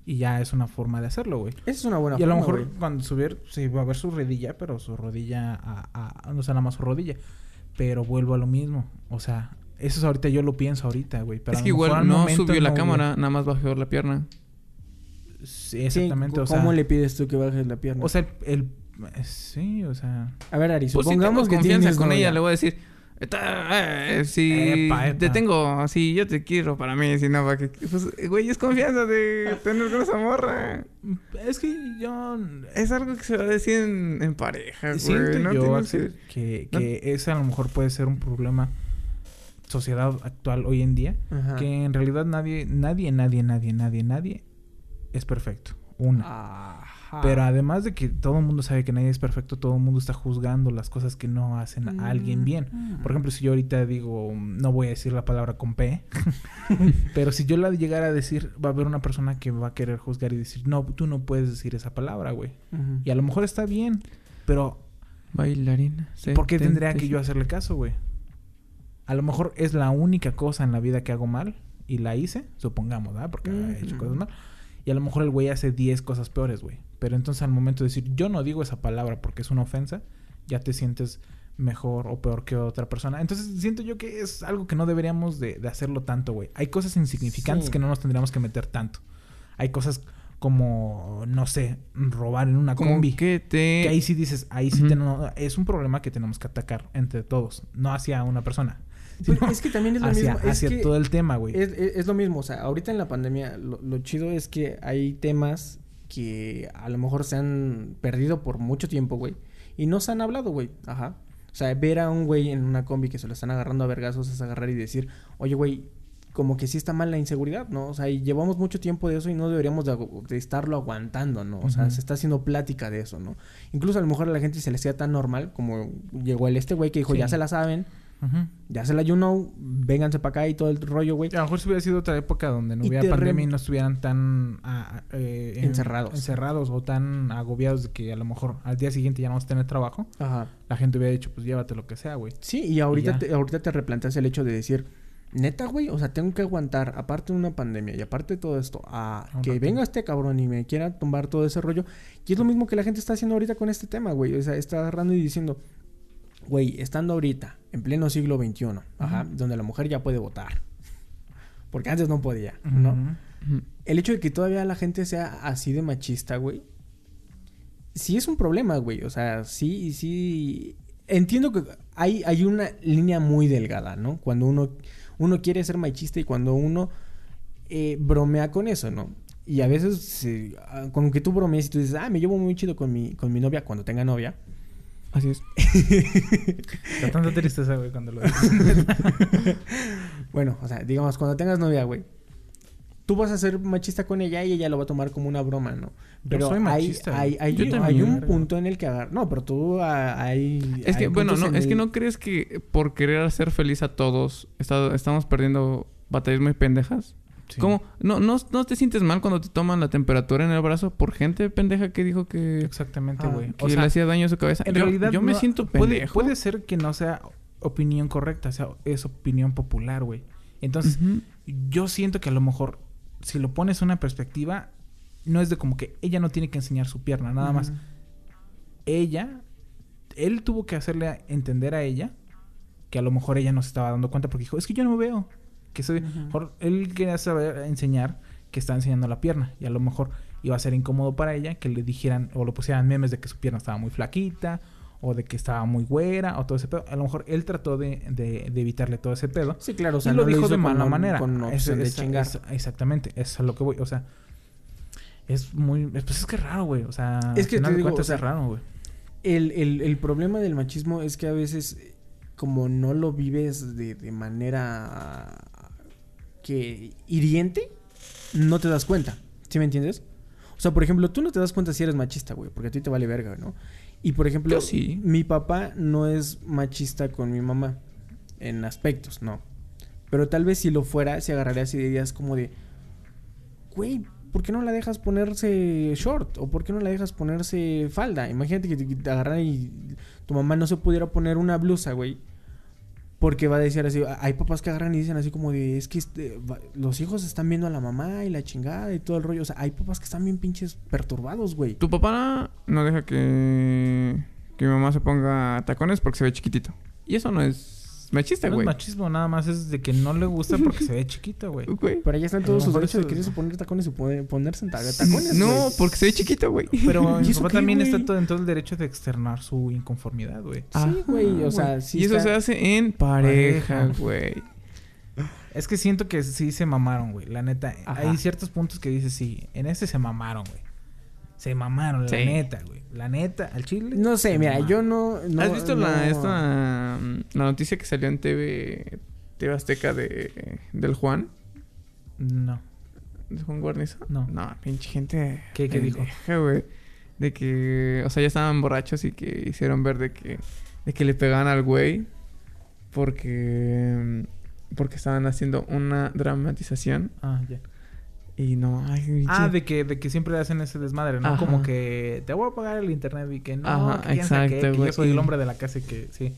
Y ya es una forma de hacerlo, güey. Esa es una buena Y a lo forma, mejor güey. cuando subir se va a ver su rodilla, pero su rodilla a, a- no sea nada más su rodilla. Pero vuelvo a lo mismo. O sea, eso es ahorita, yo lo pienso ahorita, güey. Pero es que igual al no momento subió la no, cámara, nada más bajó la pierna. Sí, exactamente. o sea, ¿Cómo le pides tú que bajes la pierna? O sea, el, el- Sí, o sea... a ver, Ari, Pues si supongamos tengo que confianza tienes con novia. ella, le voy a decir... "Está- eh, si Epa, epa. te tengo, si yo te quiero para mí, si no, para que... Pues, güey, es confianza de tener con esa morra. Es que yo... Es algo que se va a decir en, en pareja, güey. Siento no yo, que- que, no- que ese a lo mejor puede ser un problema sociedad actual hoy en día. Ajá. Que en realidad nadie, nadie, nadie, nadie, nadie, nadie es perfecto. Una. Ajá. Pero además de que todo el mundo sabe que nadie es perfecto, todo el mundo está juzgando las cosas que no hacen a alguien bien. Por ejemplo, si yo ahorita digo, no voy a decir la palabra con P, [laughs] pero si yo la llegara a decir, va a haber una persona que va a querer juzgar y decir, no, tú no puedes decir esa palabra, güey. Y a lo mejor está bien, pero Bailarina. ¿por qué tendría que yo 75. hacerle caso, güey? A lo mejor es la única cosa en la vida que hago mal y la hice, supongamos, ¿verdad? Porque he hecho cosas mal. Y a lo mejor el güey hace 10 cosas peores, güey. Pero entonces al momento de decir, yo no digo esa palabra porque es una ofensa, ya te sientes mejor o peor que otra persona. Entonces siento yo que es algo que no deberíamos de, de hacerlo tanto, güey. Hay cosas insignificantes Sí. que no nos tendríamos que meter tanto. Hay cosas como, no sé, robar en una combi. que te... Que ahí sí dices, ahí sí tenemos- es un problema que tenemos que atacar entre todos, no hacia una persona, Es que también es lo hacia, mismo. es hacia que todo el tema, güey. Es, es- es lo mismo, o sea, ahorita en la pandemia lo, lo chido es que hay temas que a lo mejor se han perdido por mucho tiempo, güey. Y no se han hablado, güey. Ajá. O sea, ver a un güey en una combi que se lo están agarrando a vergazos es agarrar y decir, oye, güey, como que sí está mal la inseguridad, ¿no? O sea, y llevamos mucho tiempo de eso y no deberíamos de, estarlo aguantando, ¿no? O sea, se está haciendo plática de eso, ¿no? Incluso a lo mejor a la gente se le hacía tan normal como llegó el este güey que dijo, Sí. ya se la saben, Ya se la you know, vénganse para acá y todo el rollo, güey. A lo mejor si hubiera sido otra época donde no Y hubiera pandemia y no estuvieran tan eh, en- Encerrados. encerrados o tan agobiados de que a lo mejor al día siguiente ya no vas a tener trabajo, Ajá. la gente hubiera dicho, pues llévate lo que sea, güey. Sí, y ahorita, te, ahorita te replanteas el hecho de decir, neta, güey, o sea, tengo que aguantar, aparte de una pandemia y aparte de todo esto, a que venga este cabrón y me quiera tumbar todo ese rollo. Y es lo mismo que la gente está haciendo ahorita con este tema, güey. O sea, está agarrando y diciendo, güey, estando ahorita, en pleno siglo XXI, ajá, donde la mujer ya puede votar. Porque antes no podía, ¿no? El hecho de que todavía la gente sea así de machista, güey. Sí es un problema, güey. O sea, sí, sí. Entiendo que hay, hay una línea muy delgada, ¿no? Cuando uno, uno quiere ser machista y cuando uno eh, bromea con eso, ¿no? Y a veces, ah, como que tú bromeas y tú dices, ah, me llevo muy chido con mi, con mi novia cuando tenga novia. Así es. [laughs] Da tanta tristeza, güey, cuando lo dices. [laughs] Bueno, o sea, digamos, cuando tengas novia, güey. Tú vas a ser machista con ella y ella lo va a tomar como una broma, ¿no? Pero soy hay, machista, hay, hay, un- también. hay un punto en el que agarrar. No, pero tú ah, hay. Es que, bueno, no, es que no crees que por querer hacer feliz a todos está- estamos perdiendo batallas muy pendejas. Sí. ¿Cómo? ¿No, no, ¿No te sientes mal cuando te toman la temperatura en el brazo por gente pendeja que dijo que, Exactamente, Ah, güey. que le hacía daño a su cabeza? En yo, realidad yo me no- siento puede, pendejo. puede ser que no sea opinión correcta, o sea, es opinión popular, güey. Entonces, yo siento que a lo mejor, si lo pones en una perspectiva, no es de como que ella no tiene que enseñar su pierna, nada más. Ella, él tuvo que hacerle entender a ella que a lo mejor ella no se estaba dando cuenta porque dijo, es que yo no veo. Que soy, mejor él quería saber enseñar que está enseñando la pierna y a lo mejor iba a ser incómodo para ella que le dijeran o le pusieran memes de que su pierna estaba muy flaquita o de que estaba muy güera o todo ese pedo. A lo mejor él trató de, de- de evitarle todo ese pedo. Sí, claro, o y sea, lo dijo de mala un- manera. Con Es- opción de es- chingar. es- exactamente, eso es a lo que voy. O sea, es muy. Pues es que es raro, güey. O sea, Es que te digo, cuentas o sea, es raro, güey. El, el- el problema del machismo es que a veces, como no lo vives de, de manera que hiriente, no te das cuenta. ¿Sí me entiendes? O sea, por ejemplo, tú no te das cuenta si eres machista, güey, porque a ti te vale verga, ¿no? Y por ejemplo, sí. mi papá no es machista con mi mamá en aspectos, no. Pero tal vez si lo fuera, se agarraría así de ideas como de, güey, ¿por qué no la dejas ponerse short? ¿O por qué no la dejas ponerse falda? Imagínate que te, te agarrara y tu mamá no se pudiera poner una blusa, güey. Porque va a decir así, hay papás que agarran y dicen así como de, es que este, los hijos están viendo a la mamá y la chingada y todo el rollo. O sea, hay papás que están bien pinches perturbados, güey. Tu papá no deja que, que mi mamá se ponga tacones porque se ve chiquitito. Y eso no es machista, No es güey. machismo, nada más es de que no le gusta porque se ve chiquita, güey. [laughs] Güey. Pero allá están todos sus derechos de quererse poner tacones y poner- ponerse en ta- tacones, No, güey. porque se ve chiquito, güey. Pero [laughs] ¿Y mi papá también güey? está todo en todo el derecho de externar su inconformidad, güey. Sí, güey, o sea, güey. sí Y eso se hace en pareja, Pareja. güey. Es que siento que sí se mamaron, güey. La neta, Ajá. hay ciertos puntos que dices, sí, en este se mamaron, güey. Se mamaron, Sí. la neta, güey. La neta, al chile. No sé, mira, mamaron. yo no... no- ¿Has visto no- la, esta, mm, la noticia que salió en TV, TV Azteca de, del Juan? No. ¿De Juan Guarnizo? No. No, pinche gente. ¿Qué- qué dijo? güey. De que, o sea, ya estaban borrachos y que hicieron ver de que, de que le pegaban al güey porque, porque estaban haciendo una dramatización Ah, ya. Y no, ay, Ah, de que, de que siempre hacen ese desmadre, ¿no? Ajá. Como que te voy a pagar el internet y que no, Ajá, que exacto, que güey. yo soy el hombre de la casa y que sí.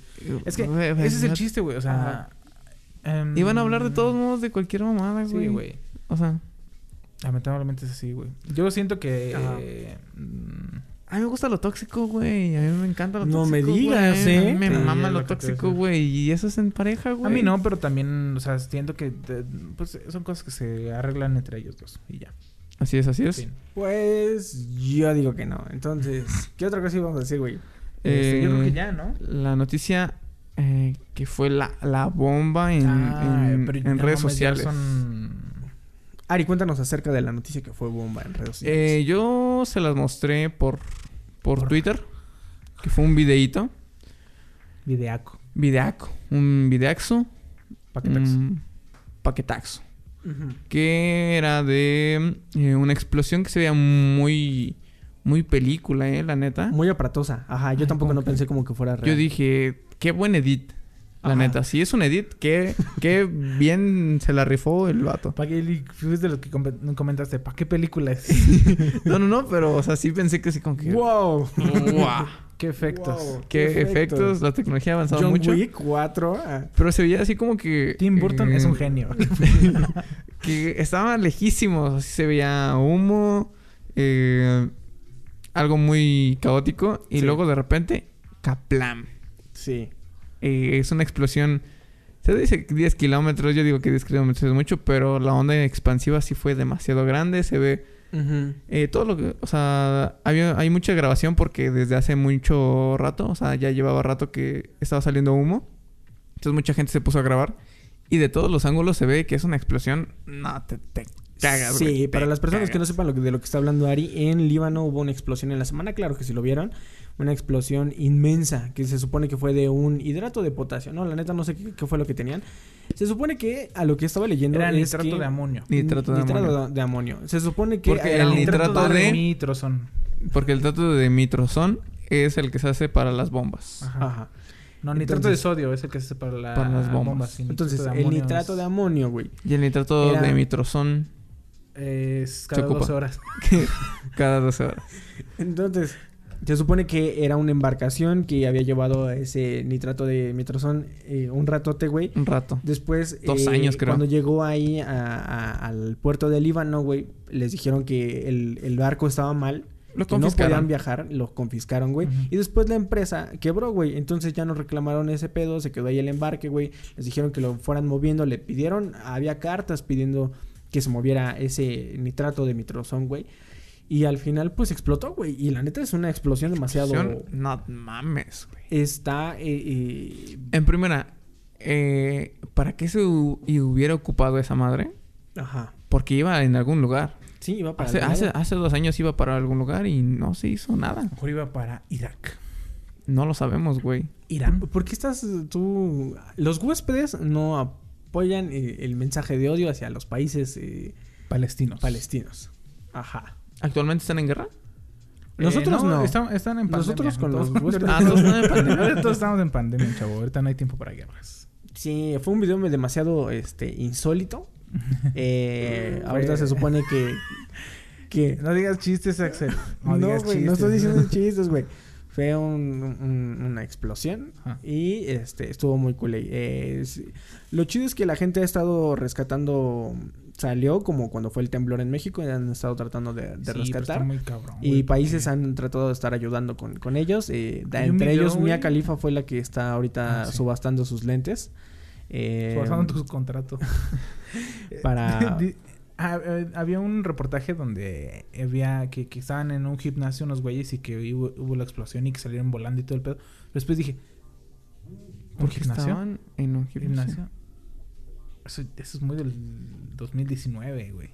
Es que ese es el chiste, güey. O sea. em, Iban a hablar de todos modos de cualquier mamada, güey. Sí, güey. O sea, Lamentablemente es así, güey. Yo siento que. Eh, mm, a mí me gusta lo tóxico, güey. A mí me encanta lo No tóxico. me digas, güey. ¿eh? A mí me Sí, mama lo tóxico, güey. Y eso es en pareja, güey. A mí no, pero también, o sea, siento que eh, pues, son cosas que se arreglan entre ellos dos y ya. Así es, así es. Fin. Pues yo digo que no. Entonces, [laughs] ¿qué otra cosa íbamos a decir, güey? Este, yo creo que Eh, ya, ¿no? La noticia eh, que fue la, la bomba en, Ah, en- redes sociales. son- Ari, cuéntanos acerca de la noticia que fue bomba en redes sociales. Eh, yo se las mostré por, por Por- Twitter. Que fue un videíto. Videaco. Videaco. Un videaxo. Paquetaxo. Un paquetaxo. Ujú. Que era de eh, una explosión que se veía muy... Muy película, eh, la neta. Muy aparatosa. Ajá, yo Ay, tampoco ¿cómo no que? pensé como que fuera real. Yo dije, qué buen edit. La Ajá. neta, si es un edit, qué, qué [laughs] bien se la rifó el vato. ¿Para qué fuiste de los que com- comentaste? ¿Para qué película es? [laughs] No, no, no, pero, o sea, sí pensé que sí, como que. ¡Wow! [laughs] ¡Guau! ¿Qué efectos? Wow. Qué efectos, la tecnología ha avanzado John mucho. Wick 4. ah. Pero se veía así como que. Tim Burton eh, es un genio. Que estaba lejísimos, así se veía humo, eh, algo muy caótico, y Sí. luego de repente, caplam. Sí. Eh, es una explosión. Se dice que 10 kilómetros, yo digo que 10 kilómetros es mucho, pero la onda expansiva sí fue demasiado grande. Se ve eh, todo lo que. O sea, había, hay mucha grabación porque desde hace mucho rato, o sea, ya llevaba rato que estaba saliendo humo. Entonces mucha gente se puso a grabar. Y de todos los ángulos se ve que es una explosión. No, te, te cagas, Sí, güey, para las personas que no sepan lo que- de lo que está hablando Ari, en Líbano hubo una explosión en la semana, claro que si lo vieron, una explosión inmensa que se supone que fue de un hidrato de potasio, no, la neta no sé qué, qué fue lo que tenían. Se supone que a lo que estaba leyendo Era es nitrato que- de amonio. Nitrato de amonio. de amonio. Se supone que Porque era el nitrato de- nitrosón. Porque el trato de mitrozón es el que se hace para las bombas. Ajá. Ajá. No, nitrato Entonces- de sodio es el que se hace para, la, Para las bombas. nitrato Entonces, de el nitrato es- de amonio, güey. Y el nitrato Era- de mitrozón Es cada ocupa. 12 horas. [laughs] cada 12 horas. Entonces, Se supone que era una embarcación que había llevado ese nitrato de mitrozón eh, un ratote, güey. Un rato. Después, Dos eh, años, creo. cuando llegó ahí a- a- al puerto de Líbano, güey, les dijeron que el, el barco estaba mal. Lo que no podían viajar, lo confiscaron, güey. Y después la empresa quebró, güey. Entonces ya no reclamaron ese pedo, se quedó ahí el embarque, güey. Les dijeron que lo fueran moviendo, le pidieron, había cartas pidiendo que se moviera ese nitrato de mitrozón, güey. Y al final, pues explotó, güey. Y la neta es una explosión demasiado. No mames, güey. Está. eh, eh, En primera, eh, ¿para qué se hu- hubiera ocupado esa madre? Ajá. Porque iba en algún lugar. Sí, iba para. Hace, hace, dos años iba para algún lugar y no se hizo nada. A lo mejor iba para Irak. No lo sabemos, güey. Irán. ¿Por qué estás tú? Los huéspedes no apoyan eh, el mensaje de odio hacia los países eh, Palestinos. palestinos. Ajá. ¿Actualmente están en guerra? Nosotros no. Están, están en pandemia. Nosotros con los huéspedes. Ah, todos están en [laughs] pandemia. Ahorita todos estamos en pandemia, chavo. Ahorita no hay tiempo para guerras. Sí, fue un video demasiado este, insólito. [laughs] Eh, ahorita se supone que. que No digas chistes, Axel. no, digas güey, no estoy chistes. diciendo [laughs] chistes, güey. Fue un- un- una explosión Ajá. y este estuvo muy cool. ahí. Eh, es- lo chido es que la gente ha estado rescatando. Salió como cuando fue el temblor en México y han estado tratando de, de Sí, pero rescatar. está muy cabrón, Y países han tratado de estar ayudando con, con ellos. eh, da- entre ellos, Mia güey. Khalifa fue la que está ahorita Ah, sí. subastando sus lentes. Eh, Forzando tu contrato. [laughs] para- [laughs] ah, eh, había un reportaje donde había que, que estaban en un gimnasio unos güeyes y que hubo, hubo la explosión y que salieron volando y todo el pedo. Después dije, ¿un gimnasio? en un gimnasio. Eso, eso es muy del 2019, güey.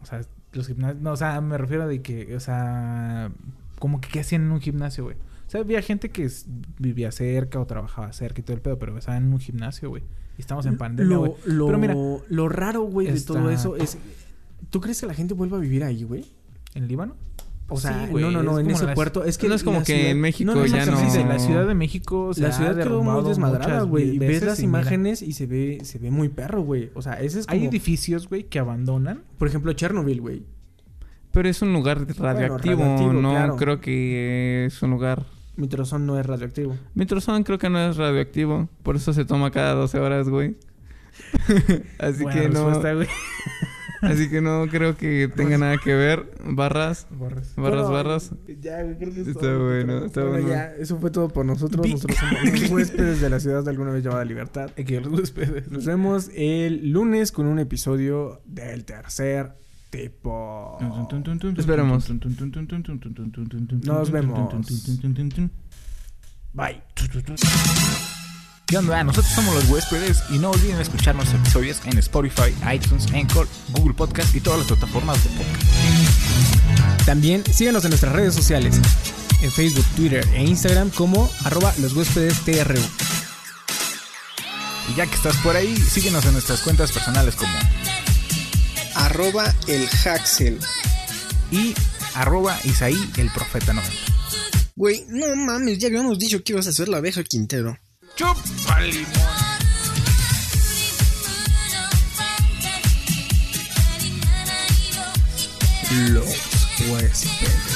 O sea, los gimnasios... No, o sea, me refiero de que, o sea, como que qué hacían en un gimnasio, güey. O sea, había gente que vivía cerca o trabajaba cerca y todo el pedo, pero estaban en un gimnasio, güey. Y estamos en pandemia, güey. Lo, lo, Pero mira, lo raro, güey, de todo eso es... ¿Tú crees que la gente vuelva a vivir ahí, güey? ¿En Líbano? O sea, Sí, güey, no, no, no, en ese la- puerto. Es que no es como que ciudad- en México no, ya exactamente. no- La Ciudad de México se La ciudad quedó muy desmadrada, güey. Ves las mira, imágenes y se ve, se ve muy perro, güey. O sea, ese es como... Hay edificios, güey, que abandonan. Por ejemplo, Chernobyl, güey. Pero es un lugar radioactivo. radioactivo, no claro. creo que es un lugar. Mitrozón no es radioactivo. Mitrozón creo que no es radioactivo. Por eso se toma cada 12 horas, güey. así Buena que no. respuesta, güey. Así que no creo que tenga nada que ver. Barras. Barras, Bueno, barras. Ya, güey, creo que es Está todo, bueno, está bueno, bueno. ya, eso fue todo por nosotros. Vi- Nosotros somos los huéspedes de la ciudad de alguna vez llamada Libertad. Que los huéspedes. Nos vemos el lunes con un episodio del tercer tipo. Esperemos. Nos vemos. Bye. ¿Qué onda? Nosotros somos los huéspedes y no olviden escuchar nuestros episodios en Spotify, iTunes, Anchor, Google Podcast y todas las plataformas de podcast. También síguenos en nuestras redes sociales. En Facebook, Twitter e Instagram como arroba los huéspedes TRU. Y ya que estás por ahí, síguenos en nuestras cuentas personales como arroba el Haxel. y arroba Isaí el Profeta 90. Güey, no mames, ya habíamos dicho que ibas a ser la abeja Quintero. ¡Chupa! Los huéspedes.